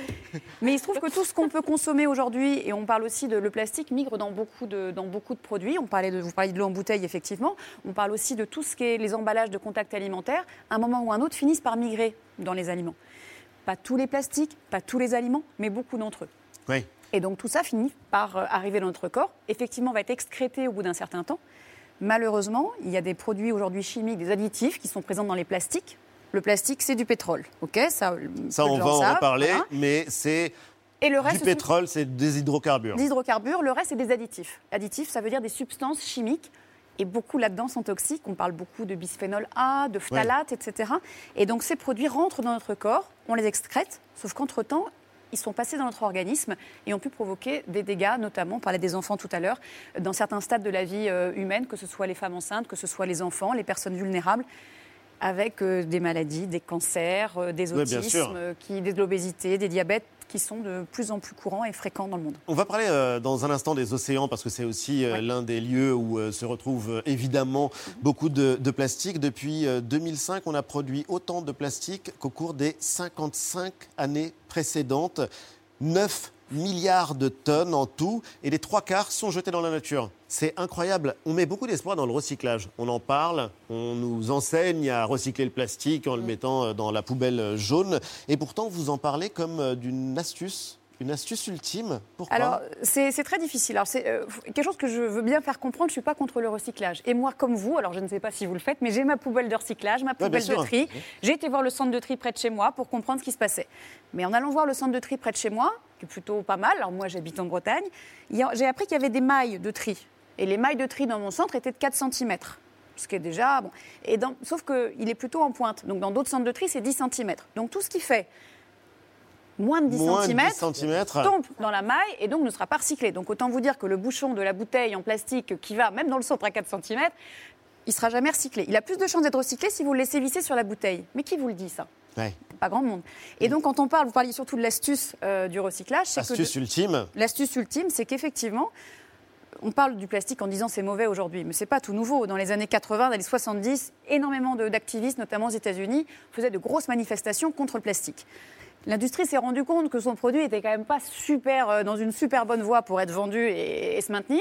Mais il se trouve que tout ce qu'on peut consommer aujourd'hui, et on parle aussi de le plastique migre dans beaucoup de, dans beaucoup de produits. On parlait de, vous parliez de l'eau en bouteille, effectivement. On parle aussi de tout ce qui est les emballages de contact alimentaire. À un moment ou un autre, finissent par migrer dans les aliments. Pas tous les plastiques, pas tous les aliments, mais beaucoup d'entre eux. Oui. Et donc tout ça finit par euh, arriver dans notre corps. Effectivement, va être excrété au bout d'un certain temps. Malheureusement, il y a des produits aujourd'hui chimiques, des additifs qui sont présents dans les plastiques. Le plastique, c'est du pétrole, ok Ça, Ça, peu de on va en savent, reparler, voilà. mais c'est Et le du reste, sont pétrole, c'est des hydrocarbures. des hydrocarbures, le reste, c'est des additifs. Additifs, ça veut dire des substances chimiques. Et beaucoup là-dedans sont toxiques. On parle beaucoup de bisphénol A, de phtalates, etc. Et donc ces produits rentrent dans notre corps, on les excrète, sauf qu'entre-temps, ils sont passés dans notre organisme et ont pu provoquer des dégâts, notamment, on parlait des enfants tout à l'heure, dans certains stades de la vie euh, humaine, que ce soit les femmes enceintes, que ce soit les enfants, les personnes vulnérables, avec euh, des maladies, des cancers, euh, des autismes, qui, de l'obésité, des diabètes qui sont de plus en plus courants et fréquents dans le monde. On va parler euh, dans un instant des océans parce que c'est aussi euh, l'un des lieux où euh, se retrouve euh, évidemment beaucoup de, de plastique. Depuis euh, 2005, on a produit autant de plastique qu'au cours des 55 années précédentes. 9 milliards de tonnes en tout et les trois quarts sont jetés dans la nature. C'est incroyable. On met beaucoup d'espoir dans le recyclage. On en parle, on nous enseigne à recycler le plastique en le mettant euh, dans la poubelle jaune. Et pourtant, vous en parlez comme euh, d'une astuce, une astuce ultime. Pourquoi Alors, c'est très difficile. Alors, c'est euh, quelque chose que je veux bien faire comprendre. Je ne suis pas contre le recyclage. Et moi, comme vous, alors je ne sais pas si vous le faites, mais j'ai ma poubelle de recyclage, ma poubelle de tri. J'ai été voir le centre de tri près de chez moi pour comprendre ce qui se passait. Mais en allant voir le centre de tri près de chez moi, qui est plutôt pas mal, alors moi j'habite en Bretagne, j'ai appris qu'il y avait des mailles de tri. Et les mailles de tri dans mon centre étaient de 4 cm. Ce qui est déjà. Bon. Et dans- sauf qu'il est plutôt en pointe. Donc dans d'autres centres de tri, c'est 10 cm. Donc tout ce qui fait moins de 10 Moins de cm 10 centimètres. tombe dans la maille et donc ne sera pas recyclé. Donc autant vous dire que le bouchon de la bouteille en plastique qui va même dans le centre à 4 cm, il sera jamais recyclé. Il a plus de chances d'être recyclé si vous le laissez visser sur la bouteille. Mais qui vous le dit ça? Ouais. Pas grand monde. Et donc quand on parle, vous parliez surtout de l'astuce euh, du recyclage. c'est que Astuce de- ultime. L'astuce ultime, c'est qu'effectivement, on parle du plastique en disant c'est mauvais aujourd'hui, mais c'est pas tout nouveau. Dans les années 80, dans les 70, énormément d'activistes, notamment aux États-Unis, faisaient de grosses manifestations contre le plastique. L'industrie s'est rendue compte que son produit était quand même pas super, euh, dans une super bonne voie pour être vendu et, et se maintenir.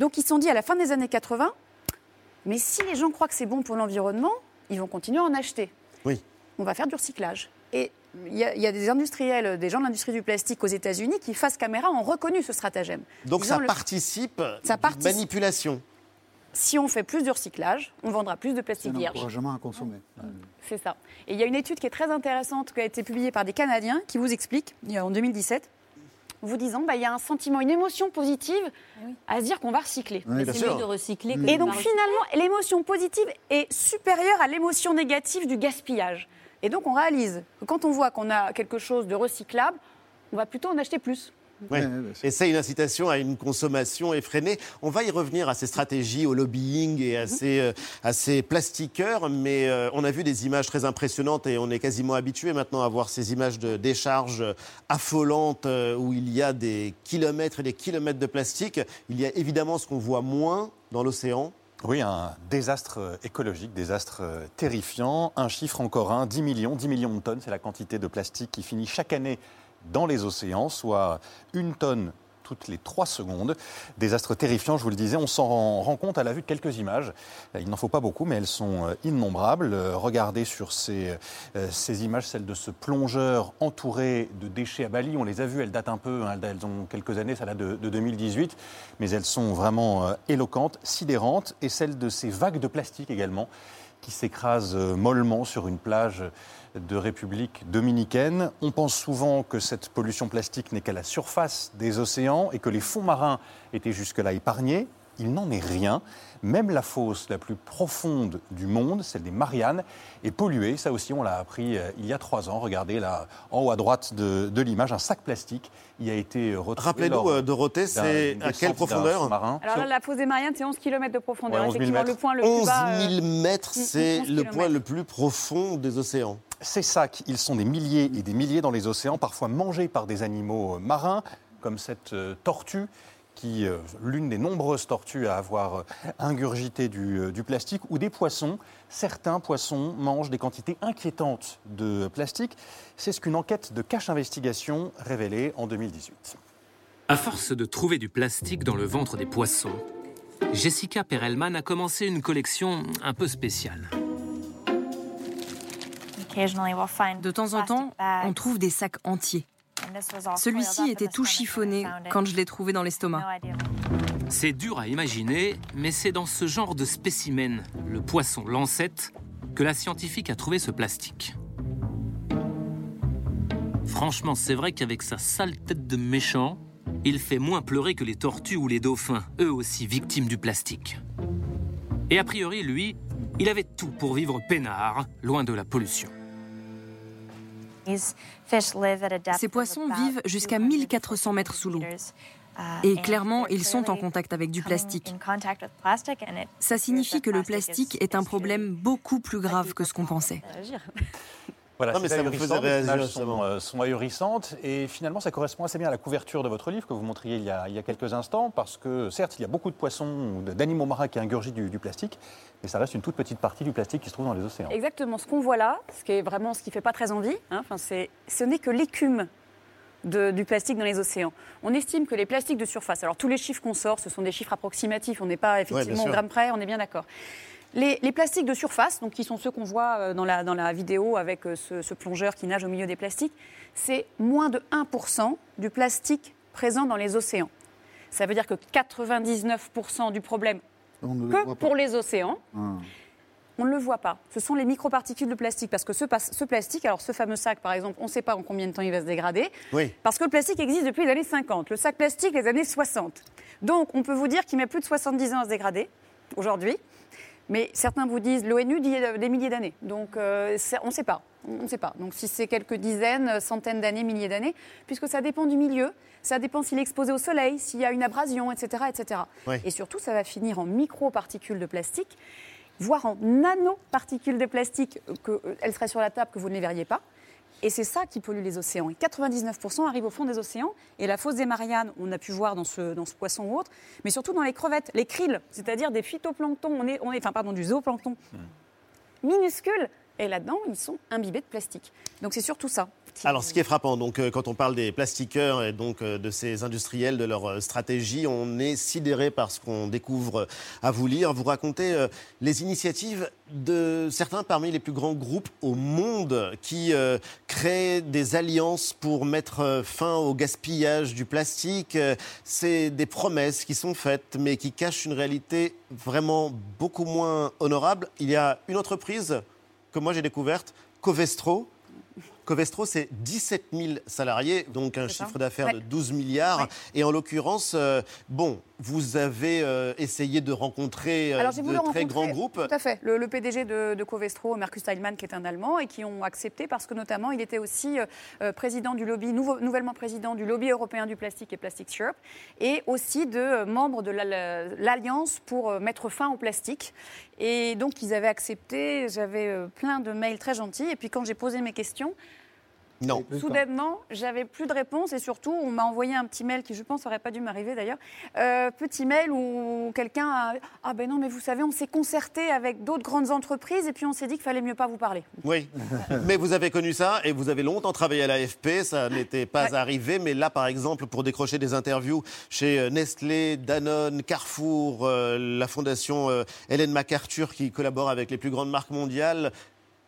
Donc ils se sont dit à la fin des années 80, mais si les gens croient que c'est bon pour l'environnement, ils vont continuer à en acheter Oui. on va faire du recyclage. Et il y, a- il y a des industriels, des gens de l'industrie du plastique aux États-Unis qui, face caméra, ont reconnu ce stratagème. Donc ça le- participe participe. manipulation. Si on fait plus de recyclage, on vendra plus de C'est plastique un vierge. encouragement à consommer. C'est ça. Et il y a une étude qui est très intéressante qui a été publiée par des Canadiens qui vous explique, en 2017, vous disant bah, il y a un sentiment, une émotion positive à se dire qu'on va recycler. Oui, C'est mieux de recycler que Et donc finalement, l'émotion positive est supérieure à l'émotion négative du gaspillage. Et donc on réalise que quand on voit qu'on a quelque chose de recyclable, on va plutôt en acheter plus. Ouais. Et c'est une incitation à une consommation effrénée. On va y revenir à ces stratégies, au lobbying et à ces, euh, à ces plastiqueurs, mais euh, on a vu des images très impressionnantes et on est quasiment habitué maintenant à voir ces images de décharges affolantes euh, où il y a des kilomètres et des kilomètres de plastique. Il y a évidemment ce qu'on voit moins dans l'océan. Oui, un désastre écologique, désastre terrifiant. Un chiffre encore un, 10 millions, 10 millions de tonnes, c'est la quantité de plastique qui finit chaque année dans les océans, soit une tonne toutes les trois secondes. Désastre terrifiant, je vous le disais, on s'en rend- compte à la vue de quelques images. Il n'en faut pas beaucoup, mais elles sont euh, innombrables. Euh, Regardez sur ces, euh, ces images, celle de ce plongeur entouré de déchets à Bali. On les a vues, elles datent un peu, hein, elles ont quelques années, ça date de, de 2018, mais elles sont vraiment éloquentes, sidérantes. Et celle de ces vagues de plastique également, qui s'écrasent mollement sur une plage de République dominicaine. On pense souvent que cette pollution plastique n'est qu'à la surface des océans et que les fonds marins étaient jusque-là épargnés. il n'en est rien. Même la fosse la plus profonde du monde, celle des Mariannes, est polluée. Ça aussi, on l'a appris euh, il y a trois ans. Regardez là, en haut à droite de, de l'image, un sac plastique y a été retrouvé. Rappelez-nous, euh, Dorothée, c'est à quelle profondeur. Alors là, la fosse des Mariannes, c'est 11 km de profondeur. Ouais, 11 000 Effectivement, le mètres. point le plus 11 bas. euh, 000 mètres, c'est 11 le point le plus profond des océans. Ces sacs, ils sont des milliers et des milliers dans les océans, parfois mangés par des animaux euh, marins, comme cette euh, tortue, qui, euh, l'une des nombreuses tortues à avoir euh, ingurgité du, plastique, ou des poissons. Certains poissons mangent des quantités inquiétantes de plastique. C'est ce qu'une enquête de Cache Investigation révélait en 2018. À force de trouver du plastique dans le ventre des poissons, Jessica Perelman a commencé une collection un peu spéciale. De temps en temps, on trouve des sacs entiers. Celui-ci était tout chiffonné quand je l'ai trouvé dans l'estomac. C'est dur à imaginer, mais c'est dans ce genre de spécimen, le poisson lancette, que la scientifique a trouvé ce plastique. Franchement, c'est vrai qu'avec sa sale tête de méchant, il fait moins pleurer que les tortues ou les dauphins, eux aussi victimes du plastique. Et a priori, lui, il avait tout pour vivre peinard, loin de la pollution. Ces poissons vivent jusqu'à 1400 mètres sous l'eau. Et clairement, ils sont en contact avec du plastique. Ça signifie que le plastique est un problème beaucoup plus grave que ce qu'on pensait. Voilà, Non, mais ça me faisait réagir, sont, euh, sont ahurissantes et finalement ça correspond assez bien à la couverture de votre livre que vous montriez il y a, il y a quelques instants parce que certes il y a beaucoup de poissons ou d'animaux marins qui ingurgitent du, du plastique mais ça reste une toute petite partie du plastique qui se trouve dans les océans. Exactement. Ce qu'on voit là, ce qui est vraiment ce qui fait pas très envie, hein, ce n'est que l'écume de- du plastique dans les océans. On estime que les plastiques de surface, alors tous les chiffres qu'on sort, ce sont des chiffres approximatifs, on n'est pas effectivement au gramme près, on est bien d'accord. Les, les plastiques de surface, donc qui sont ceux qu'on voit euh, dans la, dans la vidéo avec euh, ce, ce plongeur qui nage au milieu des plastiques, c'est moins de 1% du plastique présent dans les océans. Ça veut dire que 99% du problème On ne le que pour les océans, Ah. on ne le voit pas. Ce sont les microparticules de plastique. Parce que ce, ce plastique, alors ce fameux sac par exemple, on ne sait pas en combien de temps il va se dégrader. Oui. Parce que le plastique existe depuis les années 50. Le sac plastique, les années 60. Donc on peut vous dire qu'il met plus de 70 ans à se dégrader aujourd'hui. Mais certains vous disent, l'ONU dit euh, des milliers d'années. Donc euh, on ne sait pas. On ne sait pas. Donc si c'est quelques dizaines, centaines d'années, milliers d'années, puisque ça dépend du milieu, ça dépend s'il est exposé au soleil, s'il y a une abrasion, etc. etc. Oui. Et surtout, ça va finir en microparticules de plastique, voire en nanoparticules de plastique, qu'elles seraient sur la table, que vous ne les verriez pas. Et c'est ça qui pollue les océans. Et 99% arrivent au fond des océans. Et la fosse des Mariannes, on a pu voir dans ce, dans ce poisson ou autre, mais surtout dans les crevettes, les krills, c'est-à-dire des phytoplanctons, on est, on est, enfin pardon, du zooplancton minuscules. Et là-dedans, ils sont imbibés de plastique. Donc c'est surtout ça. Alors, ce qui est frappant, donc, euh, quand on parle des plastiqueurs et donc euh, de ces industriels, de leur euh, stratégie, on est sidéré par ce qu'on découvre à vous lire. Vous racontez les initiatives de certains parmi les plus grands groupes au monde qui créent des alliances pour mettre fin au gaspillage du plastique. C'est des promesses qui sont faites, mais qui cachent une réalité vraiment beaucoup moins honorable. Il y a une entreprise que moi j'ai découverte, Covestro. Covestro, c'est 17 000 salariés, donc un chiffre d'affaires Ouais. de 12 milliards. Ouais. Et en l'occurrence, euh, bon, vous avez euh, essayé de rencontrer euh, Alors, de très rencontrer- grands groupes. Tout à fait. Le, le PDG de, de Covestro, Markus Heilmann, qui est un Allemand, et qui ont accepté parce que notamment, il était aussi euh, président du lobby, nouveau- nouvellement président du lobby européen du plastique et Plastics Europe, et aussi de membre de la- la- l'Alliance pour mettre fin au plastique. Et donc, ils avaient accepté. J'avais euh, plein de mails très gentils. Et puis, quand j'ai posé mes questions, Non. Soudainement, j'avais plus de réponse et surtout, on m'a envoyé un petit mail qui, je pense, n'aurait pas dû m'arriver d'ailleurs. Euh, petit mail où quelqu'un a Ah ben non, mais vous savez, on s'est concerté avec d'autres grandes entreprises et puis on s'est dit qu'il fallait mieux pas vous parler. Oui, mais vous avez connu ça et vous avez longtemps travaillé à l'AFP, ça n'était pas arrivé, mais là par exemple pour décrocher des interviews chez euh, Nestlé, Danone, Carrefour, euh, la fondation euh, Hélène MacArthur qui collabore avec les plus grandes marques mondiales,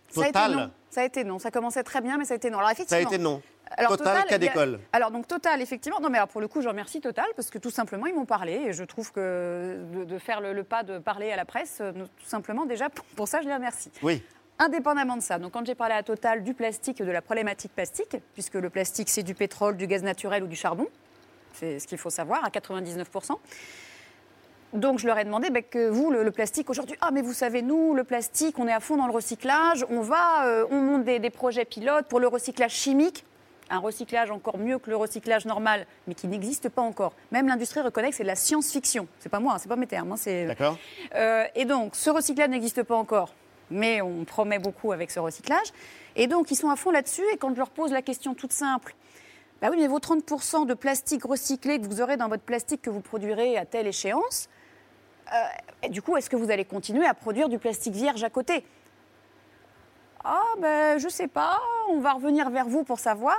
Ça a été Total, non. Ça a été non. Ça commençait très bien, mais ça a été non. Alors ça a effectivement. été non. Alors, Total, a- d'école. Alors donc Total, effectivement. Non mais alors, pour le coup, je remercie Total parce que tout simplement ils m'ont parlé et je trouve que de, de faire le, le pas de parler à la presse, euh, tout simplement déjà pour, pour ça je les remercie. Oui. Indépendamment de ça, donc quand j'ai parlé à Total du plastique et de la problématique plastique, puisque le plastique c'est du pétrole, du gaz naturel ou du charbon, c'est ce qu'il faut savoir à 99%. Donc je leur ai demandé bah, que vous, le, plastique aujourd'hui, ah mais vous savez, nous, le plastique, on est à fond dans le recyclage, on va, euh, on monte des, des, projets pilotes pour le recyclage chimique, un recyclage encore mieux que le recyclage normal, mais qui n'existe pas encore. Même l'industrie reconnaît que c'est de la science-fiction. C'est pas moi, hein, c'est pas mes termes. Hein, D'accord. Euh, et donc, ce recyclage n'existe pas encore, mais on promet beaucoup avec ce recyclage. Et donc, ils sont à fond là-dessus. Et quand je leur pose la question toute simple, bah oui, mais vos 30% de plastique recyclé que vous aurez dans votre plastique que vous produirez à telle échéance, et du coup, est-ce que vous allez continuer à produire du plastique vierge à côté? Ah, ben, je sais pas, on va revenir vers vous pour savoir.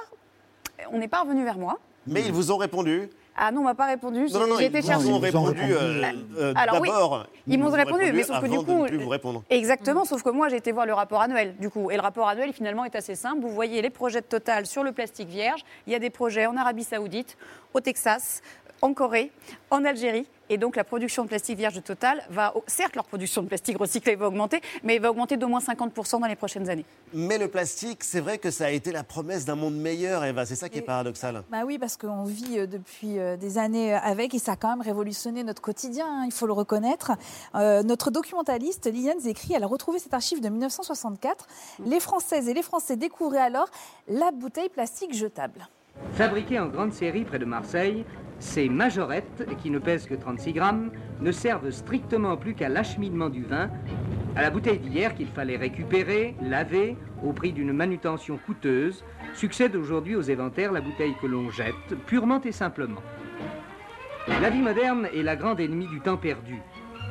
On n'est pas revenu vers moi. Mais ils vous ont répondu ah non, on m'a pas répondu. Non, non, ils vous ont répondu euh, euh, d'abord. ils, m'ont répondu, mais sauf que du coup, plus vous répondre. exactement. Sauf que moi, j'ai été voir le rapport annuel, du coup, et le rapport annuel finalement est assez simple. Vous voyez les projets de Total sur le plastique vierge. Il y a des projets en Arabie Saoudite, au Texas, en Corée, en Algérie. Et donc la production de plastique vierge de Total va, certes, leur production de plastique recyclé va augmenter, mais elle va augmenter d'au moins 50% dans les prochaines années. Mais le plastique, c'est vrai que ça a été la promesse d'un monde meilleur, Eva. C'est ça qui est paradoxal. Bah oui, parce qu'on vit euh, depuis euh, des années euh, avec et ça a quand même révolutionné notre quotidien, hein, il faut le reconnaître. notre documentaliste Liliane Zécry, elle a retrouvé cet archive de 1964. Les Françaises et les Français découvraient alors la bouteille plastique jetable. Fabriquée en grande série près de Marseille, ces majorettes, qui ne pèsent que 36 grammes, ne servent strictement plus qu'à l'acheminement du vin, à la bouteille d'hier qu'il fallait récupérer, laver, au prix d'une manutention coûteuse, succède aujourd'hui aux éventaires la bouteille que l'on jette, purement et simplement. La vie moderne est la grande ennemie du temps perdu.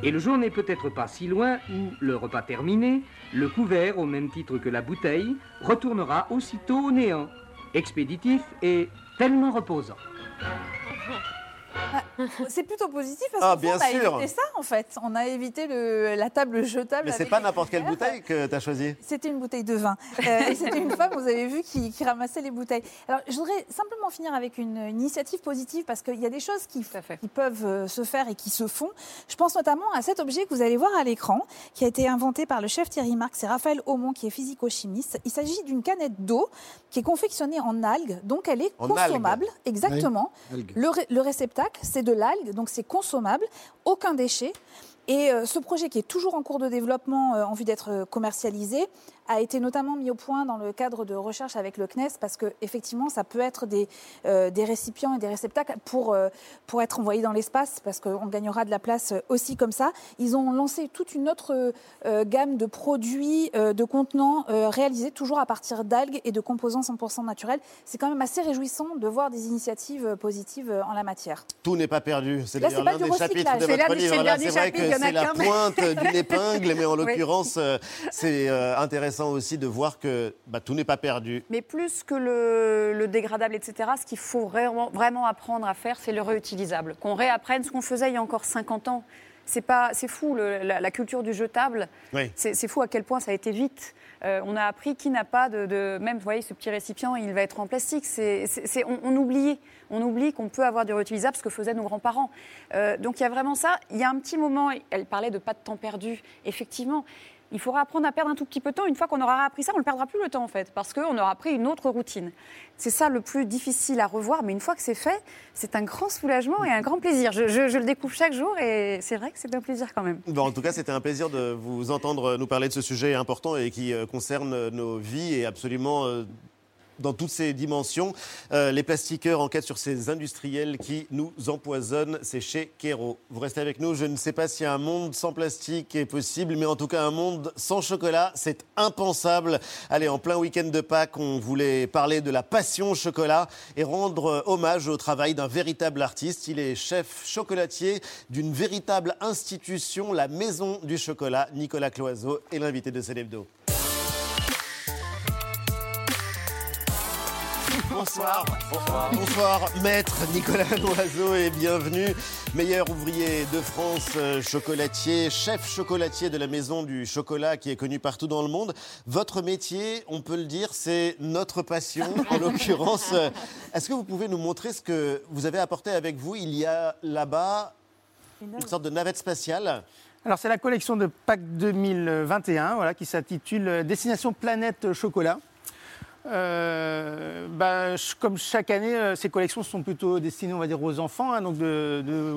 Et le jour n'est peut-être pas si loin où, le repas terminé, le couvert, au même titre que la bouteille, retournera aussitôt au néant, expéditif et tellement reposant. Ah, c'est plutôt positif parce ah, qu'on a évité ça en fait. On a évité le, la table jetable. Mais c'est pas n'importe quelle bouteille que tu as choisie. C'était une bouteille de vin. Euh, c'était une femme, vous avez vu, qui, ramassait les bouteilles. Alors je voudrais simplement finir avec une, initiative positive parce qu'il y a des choses qui, qui, peuvent euh, se faire et qui se font. Je pense notamment à cet objet que vous allez voir à l'écran qui a été inventé par le chef Thierry Marx. C'est Raphaël Aumont qui est physico-chimiste. Il s'agit d'une canette d'eau qui est confectionnée en algues, donc elle est consommable. Exactement. Le, le réceptacle, c'est de l'algue, donc c'est consommable, aucun déchet. Et euh, ce projet qui est toujours en cours de développement euh, en vue d'être euh, commercialisé a été notamment mis au point dans le cadre de recherche avec le CNES parce que effectivement ça peut être des, des récipients et des réceptacles pour, pour être envoyés dans l'espace parce qu'on gagnera de la place aussi comme ça. Ils ont lancé toute une autre gamme de produits, de contenants réalisés toujours à partir d'algues et de composants 100% naturels. C'est quand même assez réjouissant de voir des initiatives positives en la matière. Tout n'est pas perdu. C'est l'un des chapitres de votre livre. C'est vrai que c'est la pointe d'une épingle, mais en l'occurrence, euh, c'est euh, intéressant aussi de voir que bah, tout n'est pas perdu. Mais plus que le, dégradable, etc., ce qu'il faut vraiment, vraiment apprendre à faire, c'est le réutilisable. Qu'on réapprenne ce qu'on faisait il y a encore 50 ans. C'est pas, c'est fou la, culture du jetable. C'est fou à quel point ça a été vite. Euh, on a appris qui n'a pas de, même, vous voyez, ce petit récipient, il va être en plastique. C'est, on, on, oublie, on oublie qu'on peut avoir du réutilisable, ce que faisaient nos grands-parents. Euh, donc il y a vraiment ça. Il y a un petit moment, elle parlait de pas de temps perdu. Effectivement, il faudra apprendre à perdre un tout petit peu de temps. Une fois qu'on aura appris ça, on ne perdra plus le temps en fait, parce qu'on aura appris une autre routine. C'est ça le plus difficile à revoir, mais une fois que c'est fait, c'est un grand soulagement et un grand plaisir. Je, le découvre chaque jour et c'est vrai que c'est un plaisir quand même. En tout cas, c'était un plaisir de vous entendre nous parler de ce sujet important et qui euh, concerne nos vies et absolument euh, dans toutes ces dimensions. Euh, les plastiqueurs enquêtent sur ces industriels qui nous empoisonnent. C'est chez Kero. Vous restez avec nous. Je ne sais pas si un monde sans plastique est possible, mais en tout cas, un monde sans chocolat, c'est impensable. Allez, en plein week-end de Pâques, on voulait parler de la passion chocolat et rendre hommage au travail d'un véritable artiste. Il est chef chocolatier d'une véritable institution, la Maison du Chocolat. Nicolas Cloiseau est l'invité de Célébdo. Bonsoir. Bonsoir. Bonsoir, maître Nicolas Loiseau et bienvenue. Meilleur ouvrier de France, euh, chocolatier, chef chocolatier de la maison du chocolat qui est connu partout dans le monde. Votre métier, on peut le dire, c'est notre passion. En l'occurrence, euh, est-ce que vous pouvez nous montrer ce que vous avez apporté avec vous Il y a là-bas une sorte de navette spatiale? Alors c'est la collection de Pâques 2021 voilà, qui s'intitule Destination Planète Chocolat. Euh, ch- comme chaque année, euh, ces collections sont plutôt destinées, on va dire, aux enfants, hein, donc de, de-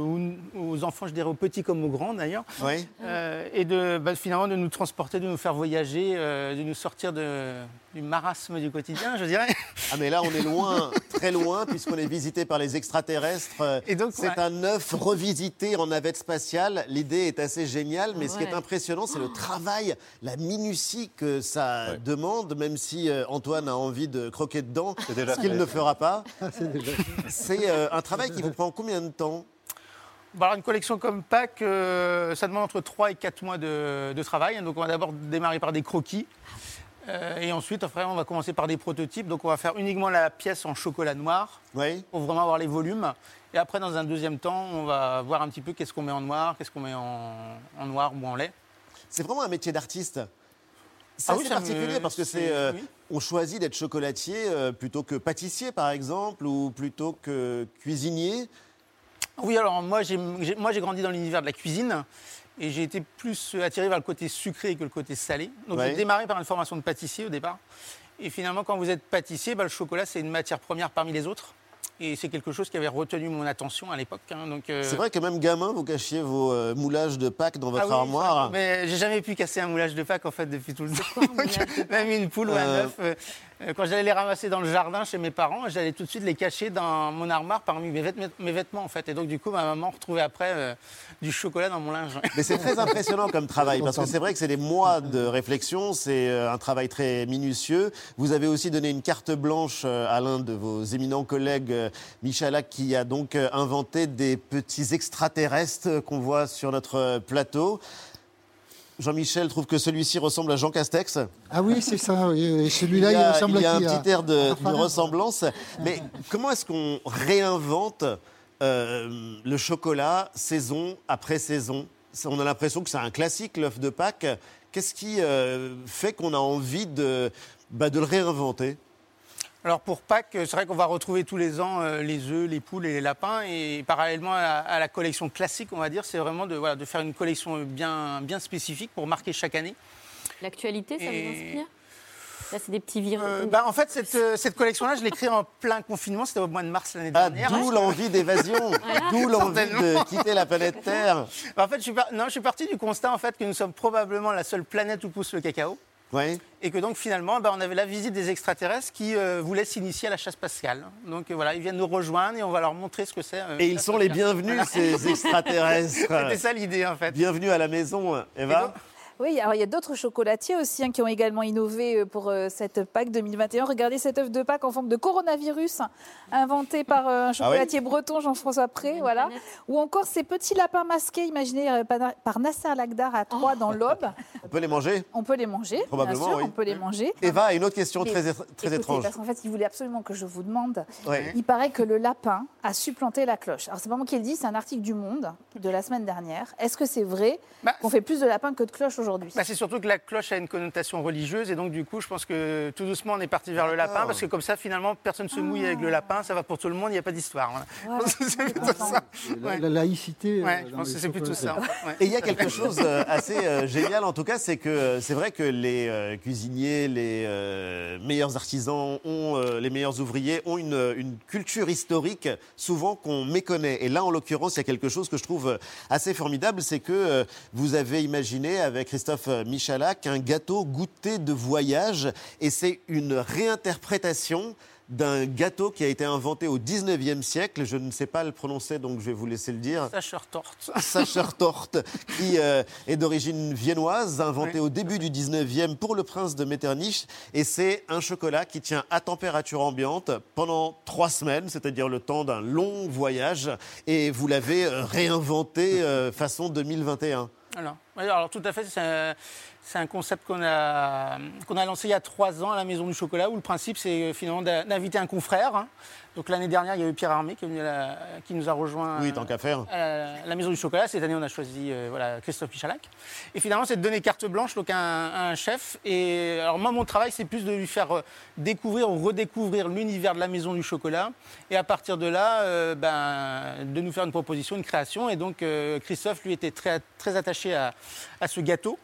aux- enfants, je dirais aux petits comme aux grands d'ailleurs, Oui. Euh, et de bah, finalement de nous transporter, de nous faire voyager, euh, de nous sortir de- du marasme du quotidien, je dirais. Ah mais là on est loin, très loin, puisqu'on est visité par les extraterrestres. Et donc, c'est ouais. un œuf revisité en navette spatiale. L'idée est assez géniale, mais ce qui est impressionnant, c'est le travail, la minutie que ça demande, même si euh, Antoine a envie de croquer dedans, ce qu'il ne fera pas. C'est euh, un travail qui vous prend combien de temps Bah, alors, une collection comme Pâques, euh, ça demande entre 3 et 4 mois de, de travail. Donc on va d'abord démarrer par des croquis. Euh, et ensuite, après, on va commencer par des prototypes. Donc on va faire uniquement la pièce en chocolat noir Oui. pour vraiment avoir les volumes. Et après, dans un deuxième temps, on va voir un petit peu qu'est-ce qu'on met en noir, qu'est-ce qu'on met en, en noir ou en lait. C'est vraiment un métier d'artiste. C'est Ah oui, me- particulier parce que c'est, c'est- euh, oui. on choisit d'être chocolatier euh, plutôt que pâtissier par exemple ou plutôt que cuisinier. Oui, alors moi, j'ai j'ai- moi, j'ai grandi dans l'univers de la cuisine. Et j'ai été plus attiré vers le côté sucré que le côté salé. Donc Ouais. j'ai démarré par une formation de pâtissier au départ. Et finalement, quand vous êtes pâtissier, bah, le chocolat, c'est une matière première parmi les autres. Et c'est quelque chose qui avait retenu mon attention à l'époque. hein. Donc, euh, C'est vrai que même gamin, vous cachiez vos euh, moulages de Pâques dans votre ah oui, armoire. Mais j'ai jamais pu casser un moulage de Pâques en fait depuis tout le temps. Donc, Même une poule ou un Euh, œuf. Euh, quand j'allais les ramasser dans le jardin chez mes parents, j'allais tout de suite les cacher dans mon armoire parmi mes vêtements, mes vêtements en fait. Et donc du coup, ma maman retrouvait après euh, du chocolat dans mon linge. Mais c'est très impressionnant comme travail, parce que c'est vrai que c'est des mois de réflexion, c'est euh, un travail très minutieux. Vous avez aussi donné une carte blanche à l'un de vos éminents collègues, Michalak, qui a donc inventé des petits extraterrestres qu'on voit sur notre plateau. Jean-Michel trouve que celui-ci ressemble à Jean Castex. Ah oui, c'est ça. oui, oui. Celui-là, il ressemble il y a à un à- petit air de, à ressemblance. Mais comment est-ce qu'on réinvente euh, le chocolat saison après saison? On a l'impression que c'est un classique, l'œuf de Pâques. Qu'est-ce qui euh, fait qu'on a envie de, bah, de le réinventer? Alors pour Pâques, c'est vrai qu'on va retrouver tous les ans euh, les œufs, les poules et les lapins. Et parallèlement à, la collection classique, on va dire, c'est vraiment de, voilà, de faire une collection bien, bien spécifique pour marquer chaque année. L'actualité, ça Et- vous inspire? Là, c'est des petits virus. Euh, bah, en fait, cette, euh, cette collection-là, je l'ai créée en plein confinement. C'était au mois de mars l'année Ah, dernière. D'où l'envie d'évasion, d'où l'envie de quitter la planète Terre. Bah, en fait, je suis, par- non, je suis parti du constat en fait, que nous sommes probablement la seule planète où pousse le cacao. Et que donc finalement, bah, on avait la visite des extraterrestres qui euh, voulaient s'initier à la chasse spatiale. Donc euh, voilà, ils viennent nous rejoindre et on va leur montrer ce que c'est. euh, Et ils sont les bienvenus, Voilà. ces extraterrestres. C'était ça l'idée en fait. Bienvenue à la maison, Eva. Oui, alors il y a d'autres chocolatiers aussi hein, qui ont également innové euh, pour euh, cette Pâques 2021. Regardez cette œuf de Pâques en forme de coronavirus, inventé par euh, un chocolatier breton, Jean-François Pré, voilà. Ou encore ces petits lapins masqués, imaginés euh, par Nasser Lagdar à Troyes dans l'Aube. On peut les manger? On peut les manger, Probablement, bien sûr, oui. on peut les manger. Eva a une autre question très, très écoutez, étrange. Parce qu'en fait, il voulait absolument que je vous demande. Il paraît que le lapin a supplanté la cloche. Alors, c'est pas moi qui le dis, c'est un article du Monde de la semaine dernière. Est-ce que c'est vrai qu'on fait plus de lapins que de cloches aujourd'hui? Bah, c'est surtout que la cloche a une connotation religieuse et donc du coup je pense que tout doucement on est parti vers le lapin parce que comme ça finalement personne se mouille avec le lapin, ça va pour tout le monde, il n'y a pas d'histoire. voilà. Voilà. C'est plutôt ça. La, laïcité. Ouais, je pense que c'est plutôt ça. ouais. Et il y a quelque chose euh, assez euh, génial en tout cas, c'est que euh, c'est vrai que les euh, cuisiniers, les euh, meilleurs artisans, ont, euh, les meilleurs ouvriers ont une, une culture historique souvent qu'on méconnaît. Et là, en l'occurrence, il y a quelque chose que je trouve assez formidable, c'est que euh, vous avez imaginé avec Christophe Michalak un gâteau goûté de voyage, et c'est une réinterprétation d'un gâteau qui a été inventé au 19e siècle. Je ne sais pas le prononcer, donc je vais vous laisser le dire. Sachertorte. Sachertorte, qui euh, est d'origine viennoise, inventé au début du 19e pour le prince de Metternich. Et c'est un chocolat qui tient à température ambiante pendant trois semaines, c'est-à-dire le temps d'un long voyage. Et vous l'avez euh, réinventé euh, façon 2021. Alors, alors tout à fait, c'est un, concept qu'on a, qu'on a lancé il y a trois ans à la Maison du Chocolat, où le principe c'est euh, finalement d'inviter un confrère. hein. Donc l'année dernière, il y a eu Pierre Armé qui, est venu à la- qui nous a rejoint Oui, tant faire. à la, la Maison du Chocolat. Cette année, on a choisi euh, voilà, Christophe Michalak. Et finalement, c'est de donner carte blanche donc, à, un, à un chef. Et alors moi, mon travail, c'est plus de lui faire euh, découvrir ou redécouvrir l'univers de la Maison du Chocolat. Et à partir de là, euh, ben, de nous faire une proposition, une création. Et donc, euh, Christophe, lui, était très, très attaché à, à ce gâteau.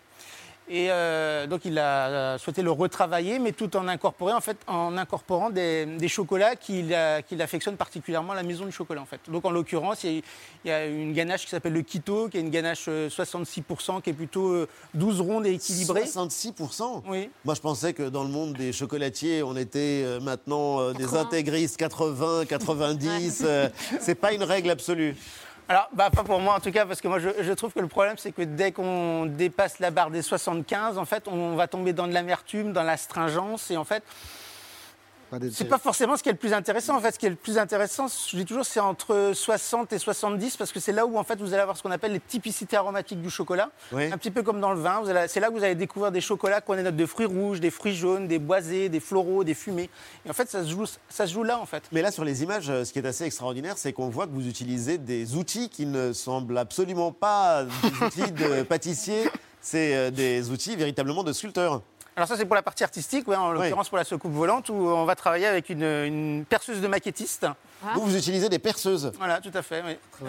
Et euh, donc il a euh, souhaité le retravailler, mais tout en, incorporant, en, fait, en incorporant des, des chocolats qu'il affectionne particulièrement à la maison du chocolat. En fait. Donc en l'occurrence, il y, a- il y a une ganache qui s'appelle le Quito, qui est une ganache euh, 66%, qui est plutôt euh, 12 ronde et équilibrée. 66% Oui. Moi, je pensais que dans le monde des chocolatiers, on était euh, maintenant euh, des 80. intégristes 80, 90. euh, c'est pas une règle absolue. Alors, bah, pas pour moi en tout cas, parce que moi je, je trouve que le problème c'est que dès qu'on dépasse la barre des 75, en fait, on va tomber dans de l'amertume, dans l'astringence, et en fait, c'est pas forcément ce qui est le plus intéressant. En fait, ce qui est le plus intéressant, je dis toujours, c'est entre 60 et 70, parce que c'est là où en fait vous allez avoir ce qu'on appelle les typicités aromatiques du chocolat. Oui. Un petit peu comme dans le vin, c'est là que vous allez découvrir des chocolats des notes de fruits rouges, des fruits jaunes, des boisés, des floraux, des fumés. Et en fait, ça se joue, ça se joue là en fait. Mais là, sur les images, euh, ce qui est assez extraordinaire, c'est qu'on voit que vous utilisez des outils qui ne semblent absolument pas des outils de pâtissier. C'est euh, des outils véritablement de sculpteurs. Alors ça c'est pour la partie artistique, ouais, en l'occurrence pour la soucoupe volante, où on va travailler avec une, une perceuse de maquettiste. Vous, vous utilisez des perceuses. Voilà, tout à fait. Oui.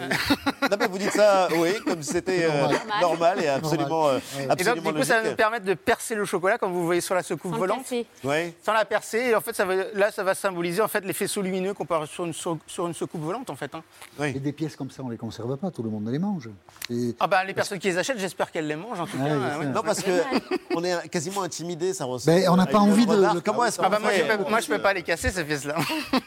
Non, mais vous dites ça, oui, comme si c'était euh, Normal. normal et absolument, euh, Et donc, du coup, ça va nous permettre de percer le chocolat, comme vous voyez sur la Sans le volante. Sans la percer. Et en fait, ça va- là, ça va symboliser en fait, les faisceaux lumineux qu'on peut avoir sur une, sur une volante, en fait. hein. Et des pièces comme ça, on ne les conserve pas, tout le monde les mange. Et- Ah ben, les personnes qui les achètent, j'espère qu'elles les mangent, en tout Ouais, cas. euh. Non, parce que on est quasiment intimidé, ça ressemble. Ben, on n'a pas envie de Comment est-ce qu'on Ah moi, je je peux pas les casser, ces pièces-là.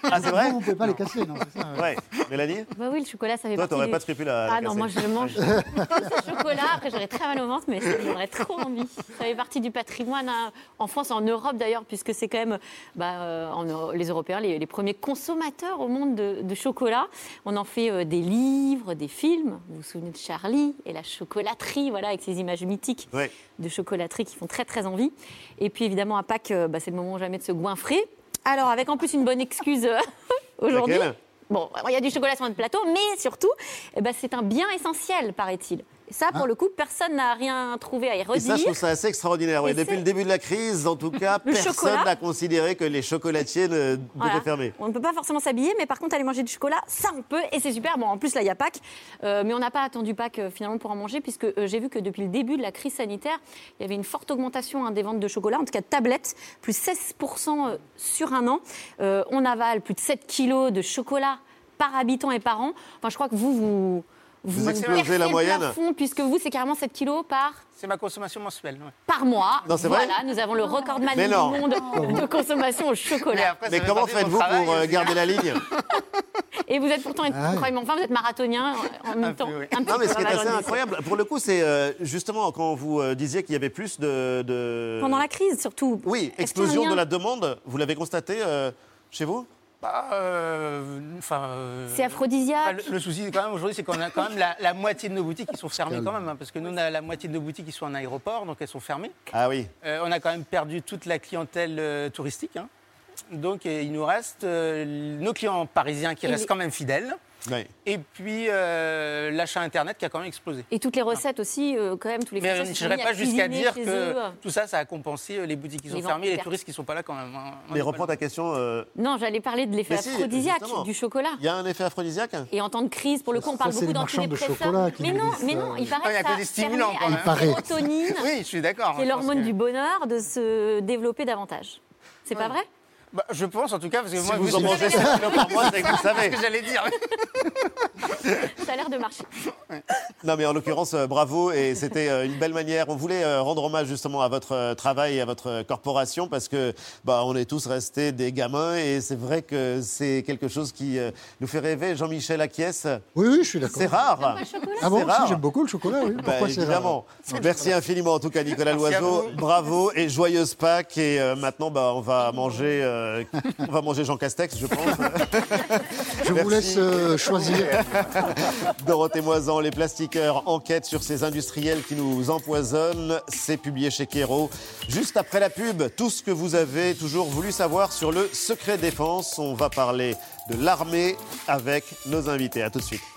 Ah, c'est vrai on ne peut pas les casser, non, c'est ça. Ouais. Mélanie? Bah oui, le chocolat, ça fait Toi, partie t'aurais du- pas scrupule à la Ah non, moi je mange ce chocolat. Après, j'aurais très mal au ventre, mais j'aurais trop envie. Ça fait partie du patrimoine hein, en France, en Europe d'ailleurs, puisque c'est quand même bah, euh, en Euro- les Européens les, les premiers consommateurs au monde de, de chocolat. On en fait euh, des livres, des films. Vous vous souvenez de Charlie et la chocolaterie, voilà, avec ces images mythiques Ouais. de chocolaterie qui font très très envie. Et puis évidemment, à Pâques, euh, bah, c'est le moment jamais de se goinfrer. Alors, avec en plus une bonne excuse euh, aujourd'hui? Bon, il y a du chocolat sur notre plateau, mais surtout, eh ben, c'est un bien essentiel, paraît-il. Et ça, pour le coup, personne n'a rien trouvé à y Et redire. ça, je trouve ça assez extraordinaire. Et Depuis le début de la crise, en tout cas, Le personne n'a considéré que les chocolatiers ne Voilà. devaient fermer. On ne peut pas forcément s'habiller, mais par contre, aller manger du chocolat, ça, on peut, et c'est super. Bon, en plus, là, il y a Pâques, euh, mais on n'a pas attendu Pâques euh, finalement pour en manger, puisque euh, j'ai vu que depuis le début de la crise sanitaire, il y avait une forte augmentation hein, des ventes de chocolat, en tout cas de tablettes, plus 16% euh, sur un an. On avale plus de 7 kilos de chocolat par habitant et par an. Enfin, je crois que vous, vous. Vous explosez la moyenne. plafond, puisque vous, c'est carrément 7 kilos par C'est ma consommation mensuelle. ouais. par mois. Non, c'est vrai voilà, nous avons le recordman Mais du monde de consommation au chocolat. Mais comment faites-vous pour euh, garder la ligne Et vous êtes pourtant, Ah croyez-moi, enfin, vous êtes marathonien en même temps. Un petit Non, mais ce peu qui est assez incroyable, pour le coup, c'est euh, justement quand vous euh, disiez qu'il y avait plus de, de- Pendant la crise, surtout. Oui, explosion de la demande. Vous l'avez constaté euh, chez vous? Bah, euh, enfin, euh, C'est aphrodisiaque. bah, le, le souci, quand même, aujourd'hui, c'est qu'on a quand même la, la moitié de nos boutiques qui sont fermées quand même. hein, parce que nous, on a la moitié de nos boutiques qui sont en aéroport, donc elles sont fermées. Ah oui. Euh, on a quand même perdu toute la clientèle euh, touristique. hein. Donc, il nous reste euh, nos clients parisiens qui Et restent les- quand même fidèles. Oui. Et puis, euh, l'achat Internet qui a quand même explosé. Et toutes les recettes aussi, euh, quand même, tous les Mais se n'irai pas jusqu'à dire que eux. tout ça, ça a compensé euh, les boutiques qui Les sont ventes fermées et les touristes qui ne sont pas là quand même. hein. On Mais reprends ta question. euh, Non, j'allais parler de l'effet si, aphrodisiaque du chocolat. Il y a un effet aphrodisiaque Et en temps de crise, pour le coup, on Ça, parle c'est beaucoup les d'antidépresseurs. Mais non, mais ça. non, il paraît il y a que ça des stimulants, quand même. Oui, je suis d'accord. c'est l'hormone du bonheur, de se développer davantage. C'est pas vrai? Bah, je pense en tout cas, parce que Si moi, vous vu en mangez 7 kilos par mois, c'est que vous C'est savez. ce que j'allais dire. Ça a l'air de marcher. Non, mais en l'occurrence, euh, bravo. Et c'était euh, une belle manière. On voulait euh, rendre hommage justement à votre travail et à votre corporation parce que bah, on est tous restés des gamins et c'est vrai que c'est quelque chose qui nous fait rêver. Jean-Michel acquiesce. Oui, oui, je suis d'accord. C'est rare. Ah bon, C'est rare. si, j'aime beaucoup le chocolat, oui. Bah, Pourquoi c'est rare évidemment. Merci infiniment en tout cas Nicolas Loiseau. vous. Bravo et joyeuse Pâques. Et euh, maintenant, bah, on va manger, euh, on va manger Jean Castex, je pense. Je vous laisse euh, choisir. Dorothée Moisan, les plastiqueurs enquêtent sur ces industriels qui nous empoisonnent. C'est publié chez Kero. Juste après la pub, tout ce que vous avez toujours voulu savoir sur le secret défense. On va parler de l'armée avec nos invités. À tout de suite.